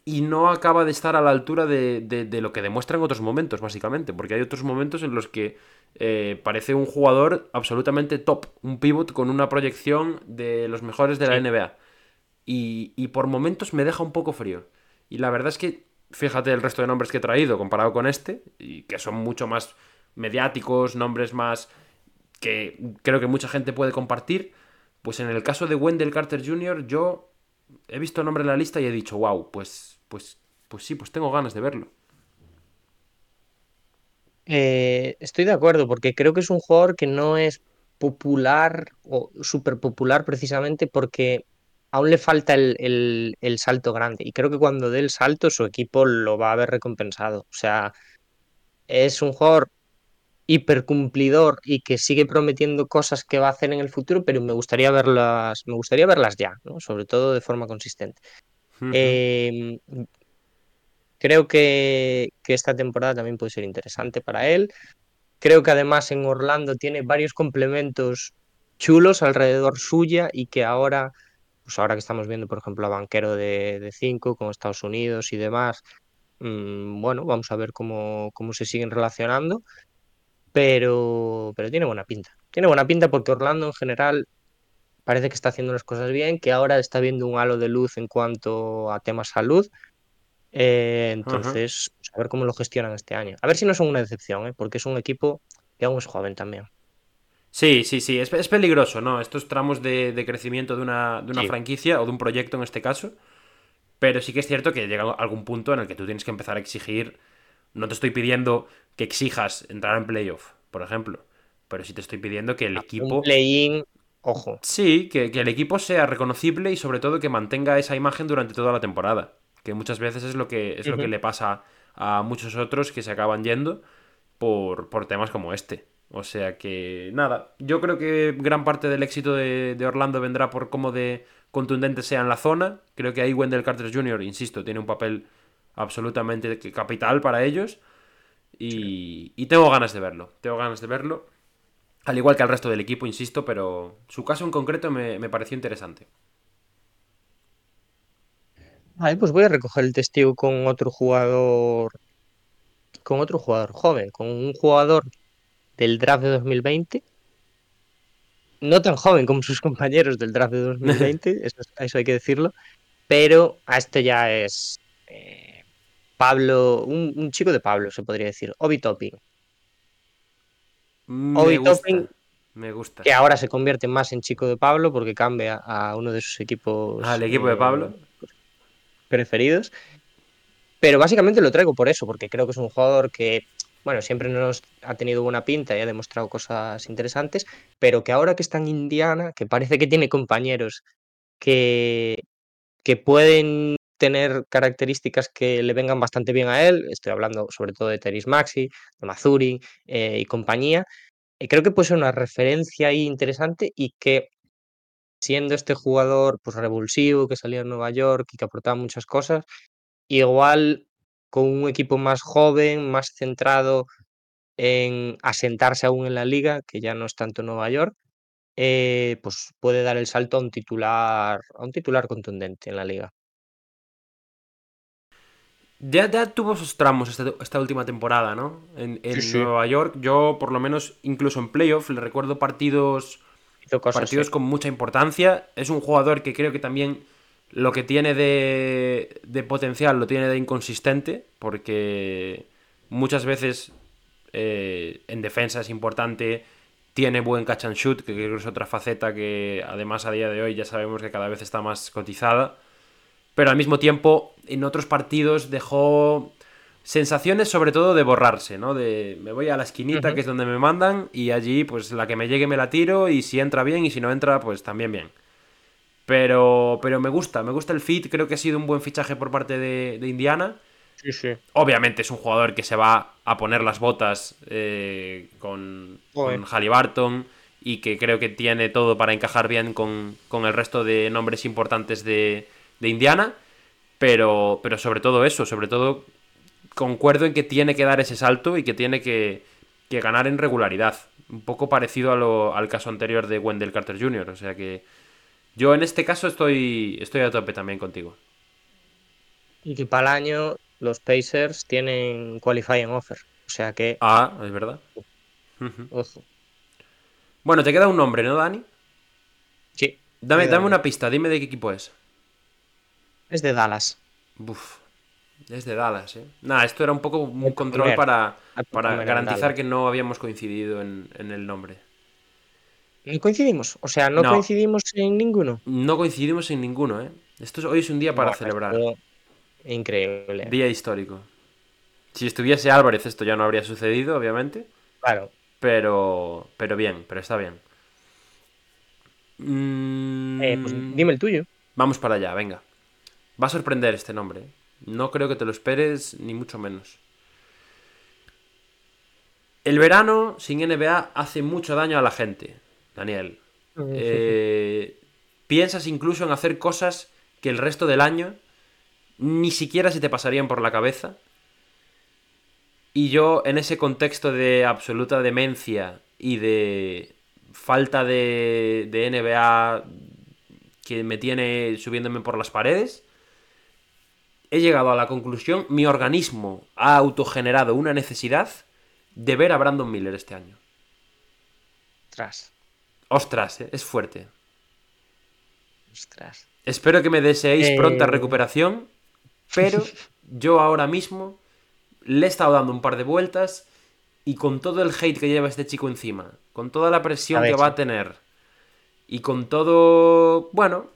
y no acaba de estar a la altura de, de- de lo que demuestra en otros momentos, básicamente, porque hay otros momentos en los que eh, parece un jugador absolutamente top, un pivot con una proyección de los mejores de la Sí. NBA. Y, y por momentos me deja un poco frío. Y la verdad es que, fíjate el resto de nombres que he traído comparado con este, y que son mucho más mediáticos, nombres más que creo que mucha gente puede compartir, pues en el caso de Wendell Carter Jr., yo he visto el nombre en la lista y he dicho, wow, pues, pues, pues sí, pues tengo ganas de verlo. Eh, estoy de acuerdo, porque creo que es un jugador que no es popular o súper popular precisamente porque aún le falta el, el- el salto grande. Y creo que cuando dé el salto, su equipo lo va a haber recompensado. O sea, es un jugador hipercumplidor y que sigue prometiendo cosas que va a hacer en el futuro, pero me gustaría verlas, me gustaría verlas ya, ¿no? Sobre todo de forma consistente. Eh, creo que, que esta temporada también puede ser interesante para él. Creo que además en Orlando tiene varios complementos chulos alrededor suya y que ahora, pues ahora que estamos viendo, por ejemplo, a Banquero de 5 con Estados Unidos y demás, mm, bueno, vamos a ver cómo, cómo se siguen relacionando, pero, pero tiene buena pinta. Tiene buena pinta porque Orlando en general parece que está haciendo las cosas bien, que ahora está viendo un halo de luz en cuanto a temas salud. Eh, entonces, pues, a ver cómo lo gestionan este año. A ver si no son una decepción, ¿eh? porque es un equipo que aún es joven también. Sí, sí, sí, es, es peligroso, ¿no? Estos tramos de, de crecimiento de una, de una Sí. franquicia o de un proyecto en este caso. Pero sí que es cierto que llega algún punto en el que tú tienes que empezar a exigir. No te estoy pidiendo que exijas entrar en playoff, por ejemplo. Pero sí te estoy pidiendo que el equipo. Un play-in, ojo. Sí, que, que el equipo sea reconocible y sobre todo que mantenga esa imagen durante toda la temporada. Que muchas veces es lo que, es lo que le pasa a muchos otros que se acaban yendo por, por temas como este. O sea que, nada, yo creo que gran parte del éxito de, de Orlando vendrá por cómo de contundente sea en la zona. Creo que ahí Wendell Carter Jr., insisto, tiene un papel absolutamente capital para ellos. Y, y tengo ganas de verlo, tengo ganas de verlo. Al igual que al resto del equipo, insisto, pero su caso en concreto me, me pareció interesante. Vale, pues voy a recoger el testigo con otro jugador, con otro jugador joven, con un jugador del draft de 2020. No tan joven como sus compañeros del draft de 2020, eso, eso hay que decirlo, pero a este ya es eh, Pablo, un, un chico de Pablo, se podría decir, Obi Toppin, Me Obi gusta, Toppin, me gusta. que ahora se convierte más en chico de Pablo porque cambia a uno de sus equipos Al equipo de eh, Pablo. preferidos. Pero básicamente lo traigo por eso, porque creo que es un jugador que, bueno, siempre nos ha tenido buena pinta y ha demostrado cosas interesantes, pero que ahora que está en Indiana, que parece que tiene compañeros que, que pueden tener características que le vengan bastante bien a él, estoy hablando sobre todo de Teris Maxi, de Mazuri eh, y compañía, y creo que puede ser una referencia ahí interesante y que siendo este jugador pues revulsivo que salía de Nueva York y que aportaba muchas cosas, igual con un equipo más joven, más centrado en asentarse aún en la liga, que ya no es tanto Nueva York, eh, pues puede dar el salto a un titular, a un titular contundente en la liga. Ya, ya tuvo sus tramos esta, esta última temporada, ¿no? En, en Sí, sí. Nueva York, yo por lo menos, incluso en playoff, le recuerdo partidos, cosas, partidos sí. con mucha importancia. Es un jugador que creo que también lo que tiene de, de potencial lo tiene de inconsistente, porque muchas veces eh, en defensa es importante, tiene buen catch and shoot, que creo que es otra faceta que además a día de hoy ya sabemos que cada vez está más cotizada. Pero al mismo tiempo, en otros partidos dejó sensaciones sobre todo de borrarse, ¿no? De me voy a la esquinita, que es donde me mandan, y allí pues la que me llegue me la tiro, y si entra bien, y si no entra, pues también bien. Pero, pero me gusta, me gusta el fit, creo que ha sido un buen fichaje por parte de, de Indiana. Sí, sí. Obviamente es un jugador que se va a poner las botas eh, con, con Halliburton y que creo que tiene todo para encajar bien con, con el resto de nombres importantes de, de Indiana. Pero, pero sobre todo eso, sobre todo concuerdo en que tiene que dar ese salto y que tiene que, que ganar en regularidad. Un poco parecido a lo- al caso anterior de Wendell Carter Jr. O sea que yo en este caso estoy, estoy a tope también contigo. Y que para el año los Pacers tienen qualifying offer. O sea que, Ah, es verdad. Ojo. Bueno, te queda un nombre, ¿no, Dani? Sí. Dame, dame una pista, dime de qué equipo es. Es de Dallas. Es de Dallas, ¿eh? Nada, esto era un poco un control para, Hay que para garantizar que no habíamos coincidido en, en el nombre. No coincidimos. O sea, no, No. coincidimos en ninguno. No coincidimos en ninguno, ¿eh? Esto es- hoy es un día para celebrar. Increíble. Día histórico. Si estuviese Álvarez esto ya no habría sucedido, obviamente. Claro. Pero, pero bien, pero está bien. Mm, Eh, pues dime el tuyo. Vamos para allá, venga. Va a sorprender este nombre. No creo que te lo esperes, ni mucho menos. El verano sin NBA hace mucho daño a la gente, Daniel. Eh, piensas incluso en hacer cosas que el resto del año ni siquiera se te pasarían por la cabeza. Y yo, en ese contexto de absoluta demencia y de falta de, de NBA que me tiene subiéndome por las paredes, he llegado a la conclusión, mi organismo ha autogenerado una necesidad de ver a Brandon Miller este año. Ostras. Ostras, eh, es fuerte. Ostras. Espero que me deseéis Eh. pronta recuperación, pero yo ahora mismo le he estado dando un par de vueltas y con todo el hate que lleva este chico encima, con toda la presión que va a tener y con todo, bueno,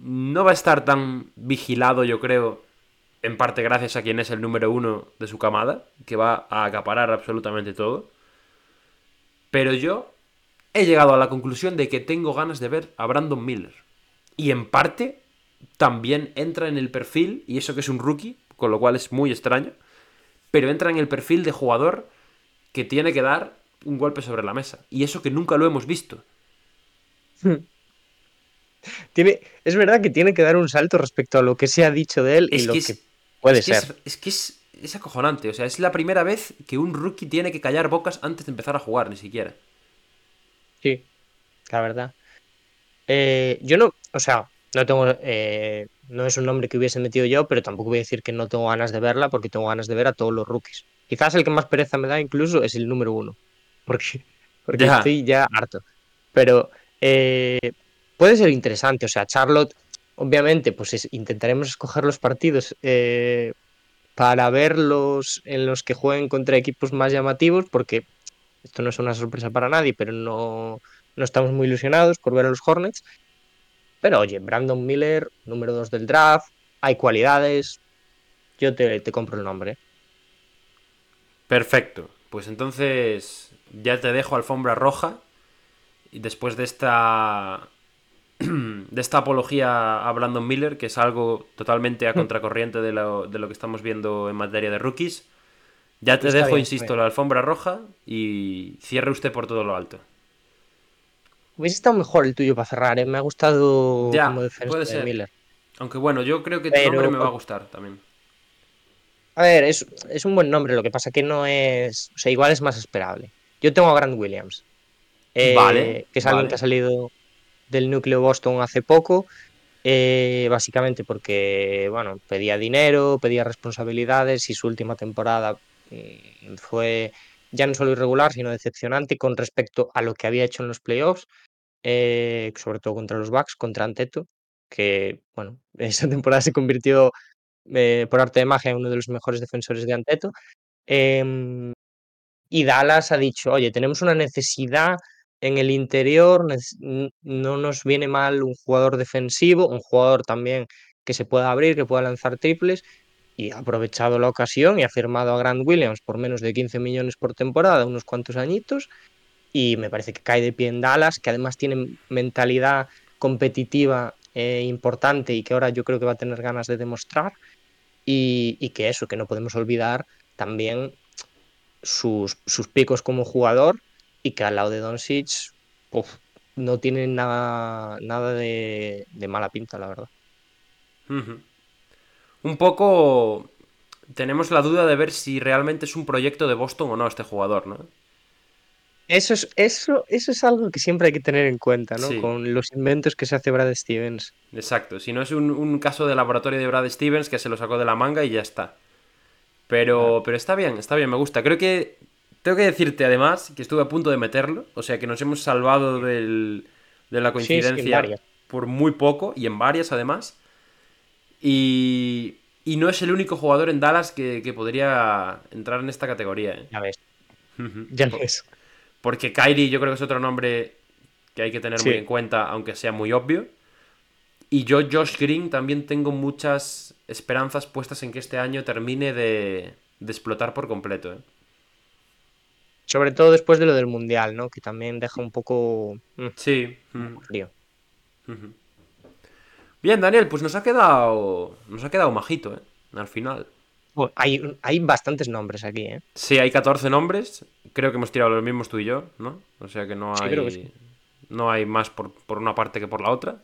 no va a estar tan vigilado, yo creo, en parte gracias a quien es el número uno de su camada, que va a acaparar absolutamente todo. Pero yo he llegado a la conclusión de que tengo ganas de ver a Brandon Miller. Y en parte también entra en el perfil, y eso que es un rookie, con lo cual es muy extraño, pero entra en el perfil de jugador que tiene que dar un golpe sobre la mesa. Y eso que nunca lo hemos visto. Tiene, es verdad que tiene que dar un salto respecto a lo que se ha dicho de él y lo que puede es que ser. es, es que es, es acojonante. O sea, es la primera vez que un rookie tiene que callar bocas antes de empezar a jugar, ni siquiera. Sí, la verdad. Eh, yo no, o sea, no tengo, eh, no es un nombre que hubiese metido yo, pero tampoco voy a decir que no tengo ganas de verla porque tengo ganas de ver a todos los rookies. Quizás el que más pereza me da incluso es el número uno, porque, porque Ya. estoy ya harto. Pero eh, puede ser interesante, o sea, Charlotte, obviamente, pues es- intentaremos escoger los partidos eh, para verlos en los que jueguen contra equipos más llamativos, porque esto no es una sorpresa para nadie, pero no, no estamos muy ilusionados por ver a los Hornets. Pero oye, Brandon Miller, número 2 del draft, hay cualidades. Yo te, te compro el nombre. Perfecto. Pues entonces ya te dejo alfombra roja. Y después de esta. de esta apología a Brandon Miller, que es algo totalmente a contracorriente de lo, de lo que estamos viendo en materia de rookies. Ya te Está dejo, bien, insisto, bien. la alfombra roja y cierre usted por todo lo alto. Hubiese estado mejor el tuyo para cerrar, ¿eh? Me ha gustado Ya, como de. Miller. Aunque bueno, yo creo que tu Pero- nombre me va a gustar también. A ver, es, es un buen nombre, lo que pasa que no es. O sea, igual es más esperable. Yo tengo a Grant Williams. eh, Vale, que es alguien vale. que ha salido del núcleo Boston hace poco, eh, básicamente porque, bueno, pedía dinero, pedía responsabilidades y su última temporada mm, fue ya no solo irregular, sino decepcionante con respecto a lo que había hecho en los playoffs, eh, sobre todo contra los Bucks, contra Anteto, que, bueno, esa temporada se convirtió eh, por arte de magia en uno de los mejores defensores de Anteto. Em, y Dallas ha dicho, oye, tenemos una necesidad en el interior, no nos viene mal un jugador defensivo, un jugador también que se pueda abrir, que pueda lanzar triples, y ha aprovechado la ocasión y ha firmado a Grant Williams por menos de 15 millones por temporada, unos cuantos añitos, y me parece que cae de pie en Dallas, que además tiene mentalidad competitiva eh, importante y que ahora yo creo que va a tener ganas de demostrar, y, y que eso, que no podemos olvidar también sus, sus picos como jugador y que al lado de Doncic no tiene nada, nada de, de mala pinta, la verdad. Un poco tenemos la duda de ver si realmente es un proyecto de Boston o no este jugador, ¿no? Eso es, eso, eso es algo que siempre hay que tener en cuenta, ¿no? Sí. Con los inventos que se hace Brad Stevens. Exacto, si no es un, un caso de laboratorio de Brad Stevens que se lo sacó de la manga y ya está. Pero, pero está bien, está bien, me gusta. Creo que tengo que decirte además que estuve a punto de meterlo, o sea que nos hemos salvado del- de la sí, coincidencia por muy poco y en varias además. Y, y no es el único jugador en Dallas que, que podría entrar en esta categoría. ¿eh? Ya ves, ya ves. Porque Kyrie yo creo que es otro nombre que hay que tener Sí. muy en cuenta, aunque sea muy obvio. Y yo, Josh Green, también tengo muchas esperanzas puestas en que este año termine de, de explotar por completo. ¿eh? Sobre todo después de lo del Mundial, ¿no? Que también deja un poco mm, Sí. mm, frío. Bien, Daniel, pues nos ha quedado. Nos ha quedado majito, ¿eh? Al final. Bueno, hay, hay bastantes nombres aquí, ¿eh? Sí, hay 14 nombres. Creo que hemos tirado los mismos tú y yo, ¿no? O sea que no Sí, hay. creo que sí. No hay más por, por una parte que por la otra.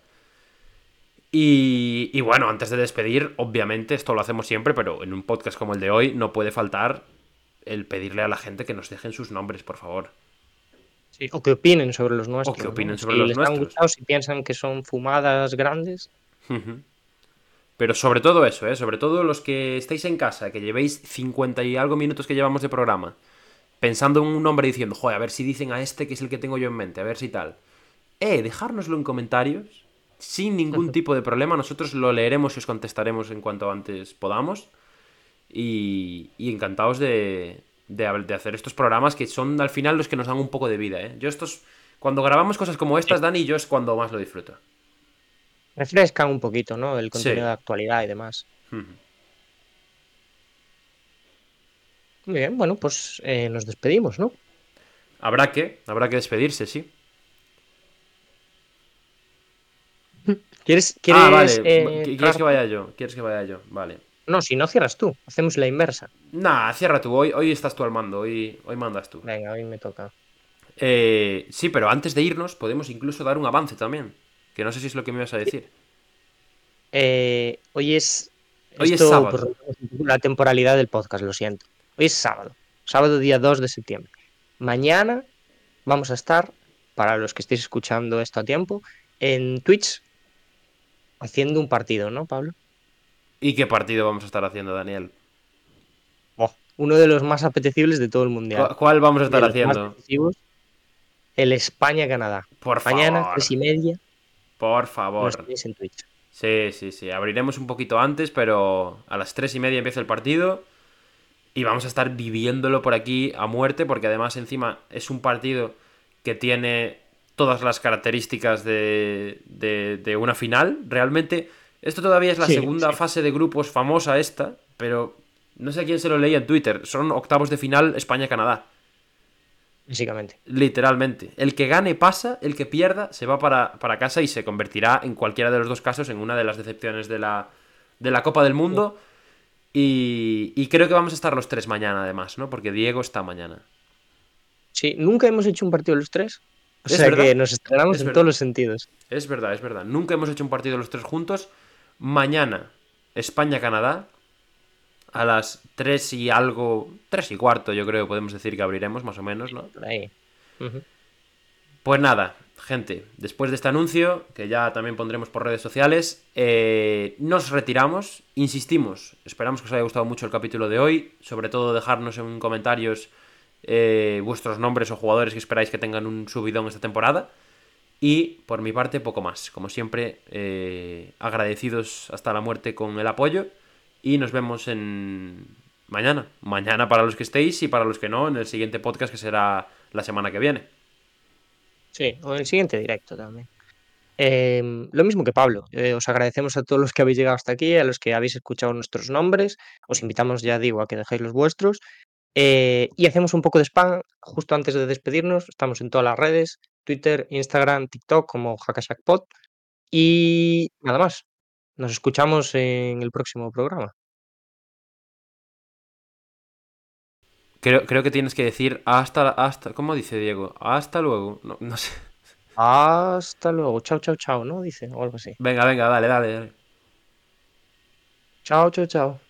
Y, y bueno, antes de despedir, obviamente, esto lo hacemos siempre, pero en un podcast como el de hoy no puede faltar el pedirle a la gente que nos dejen sus nombres, por favor. Sí, O que opinen sobre los nuestros. que ¿no? opinen sobre si los les han gustado, si piensan que son fumadas grandes. Pero sobre todo eso, ¿eh? Sobre todo los que estáis en casa, que llevéis 50 y algo minutos que llevamos de programa, pensando en un nombre y diciendo, joder, a ver si dicen a este que es el que tengo yo en mente, a ver si tal. Eh, dejárnoslo en comentarios, sin ningún tipo de problema. Nosotros lo leeremos y os contestaremos en cuanto antes podamos. Y, y encantados de, de, hacer estos programas que son al final los que nos dan un poco de vida, ¿eh? Yo estos... Cuando grabamos cosas como estas, Dani, yo es cuando más lo disfruto. Refrescan un poquito, ¿no? El contenido Sí. de actualidad y demás. Muy bien, bueno, pues eh, nos despedimos, ¿no? Habrá que, habrá que despedirse, sí. ¿Quieres, quieres, ah, vale. eh, ¿Qui- ¿Quieres que vaya yo? ¿Quieres que vaya yo? Vale. No, si no cierras tú, hacemos la inversa. Nah, cierra tú. Hoy, hoy estás tú al mando. Hoy, hoy mandas tú. Venga, hoy me toca. Eh, sí, pero antes de irnos podemos incluso dar un avance también. Que no sé si es lo que me ibas a decir. Eh, hoy es. Hoy es sábado. por la temporalidad del podcast, lo siento. Hoy es sábado. Sábado, día 2 de septiembre. Mañana vamos a estar, para los que estéis escuchando esto a tiempo, en Twitch haciendo un partido, ¿no, Pablo? ¿Y qué partido vamos a estar haciendo, Daniel? Uno de los más apetecibles de todo el mundial. ¿Cu- ¿Cuál vamos a estar haciendo? el España-Canadá. Por Mañana, favor. tres y media, Por nos favor. tenéis en Twitch. Sí, sí, sí. Abriremos un poquito antes, pero a las tres y media empieza el partido. Y vamos a estar viviéndolo por aquí a muerte, porque además encima es un partido que tiene todas las características de, de, de una final. Realmente, esto todavía es la Sí, segunda sí. fase de grupos famosa esta, pero no sé a quién se lo leía en Twitter. Son octavos de final España-Canadá. Básicamente. Literalmente. El que gane pasa, el que pierda se va para, para casa y se convertirá en cualquiera de los dos casos en una de las decepciones de la, de la Copa del Mundo. Y, y creo que vamos a estar los tres mañana, además, ¿no? Porque Diego está mañana. Sí, nunca hemos hecho un partido los tres. O Es sea verdad, que nos estrenamos es en verdad. todos los sentidos. Es verdad, es verdad. Nunca hemos hecho un partido los tres juntos. Mañana, España-Canadá. A las tres y algo. Tres y cuarto, yo creo, podemos decir que abriremos, más o menos, ¿no? Ahí. Pues nada, gente, después de este anuncio, que ya también pondremos por redes sociales, eh, nos retiramos, insistimos, esperamos que os haya gustado mucho el capítulo de hoy, sobre todo dejarnos en comentarios eh, vuestros nombres o jugadores que esperáis que tengan un subidón esta temporada. Y por mi parte, poco más. Como siempre, eh, agradecidos hasta la muerte con el apoyo. Y nos vemos en mañana. Mañana para los que estéis y para los que no, en el siguiente podcast que será la semana que viene. Sí, o en el siguiente directo también. Em, lo mismo que Pablo, eh, os agradecemos a todos los que habéis llegado hasta aquí, a los que habéis escuchado nuestros nombres, os invitamos, ya digo, a que dejéis los vuestros eh, y hacemos un poco de spam justo antes de despedirnos, estamos en todas las redes, Twitter, Instagram, TikTok como Hackashackpod y nada más, nos escuchamos en el próximo programa. Creo, creo que tienes que decir hasta, hasta, ¿cómo dice Diego? Hasta luego, no, no sé. Hasta luego, chao, chao, chao, ¿no? Dice, o algo así. Venga, venga, dale, dale, dale. Chao, chao, chao.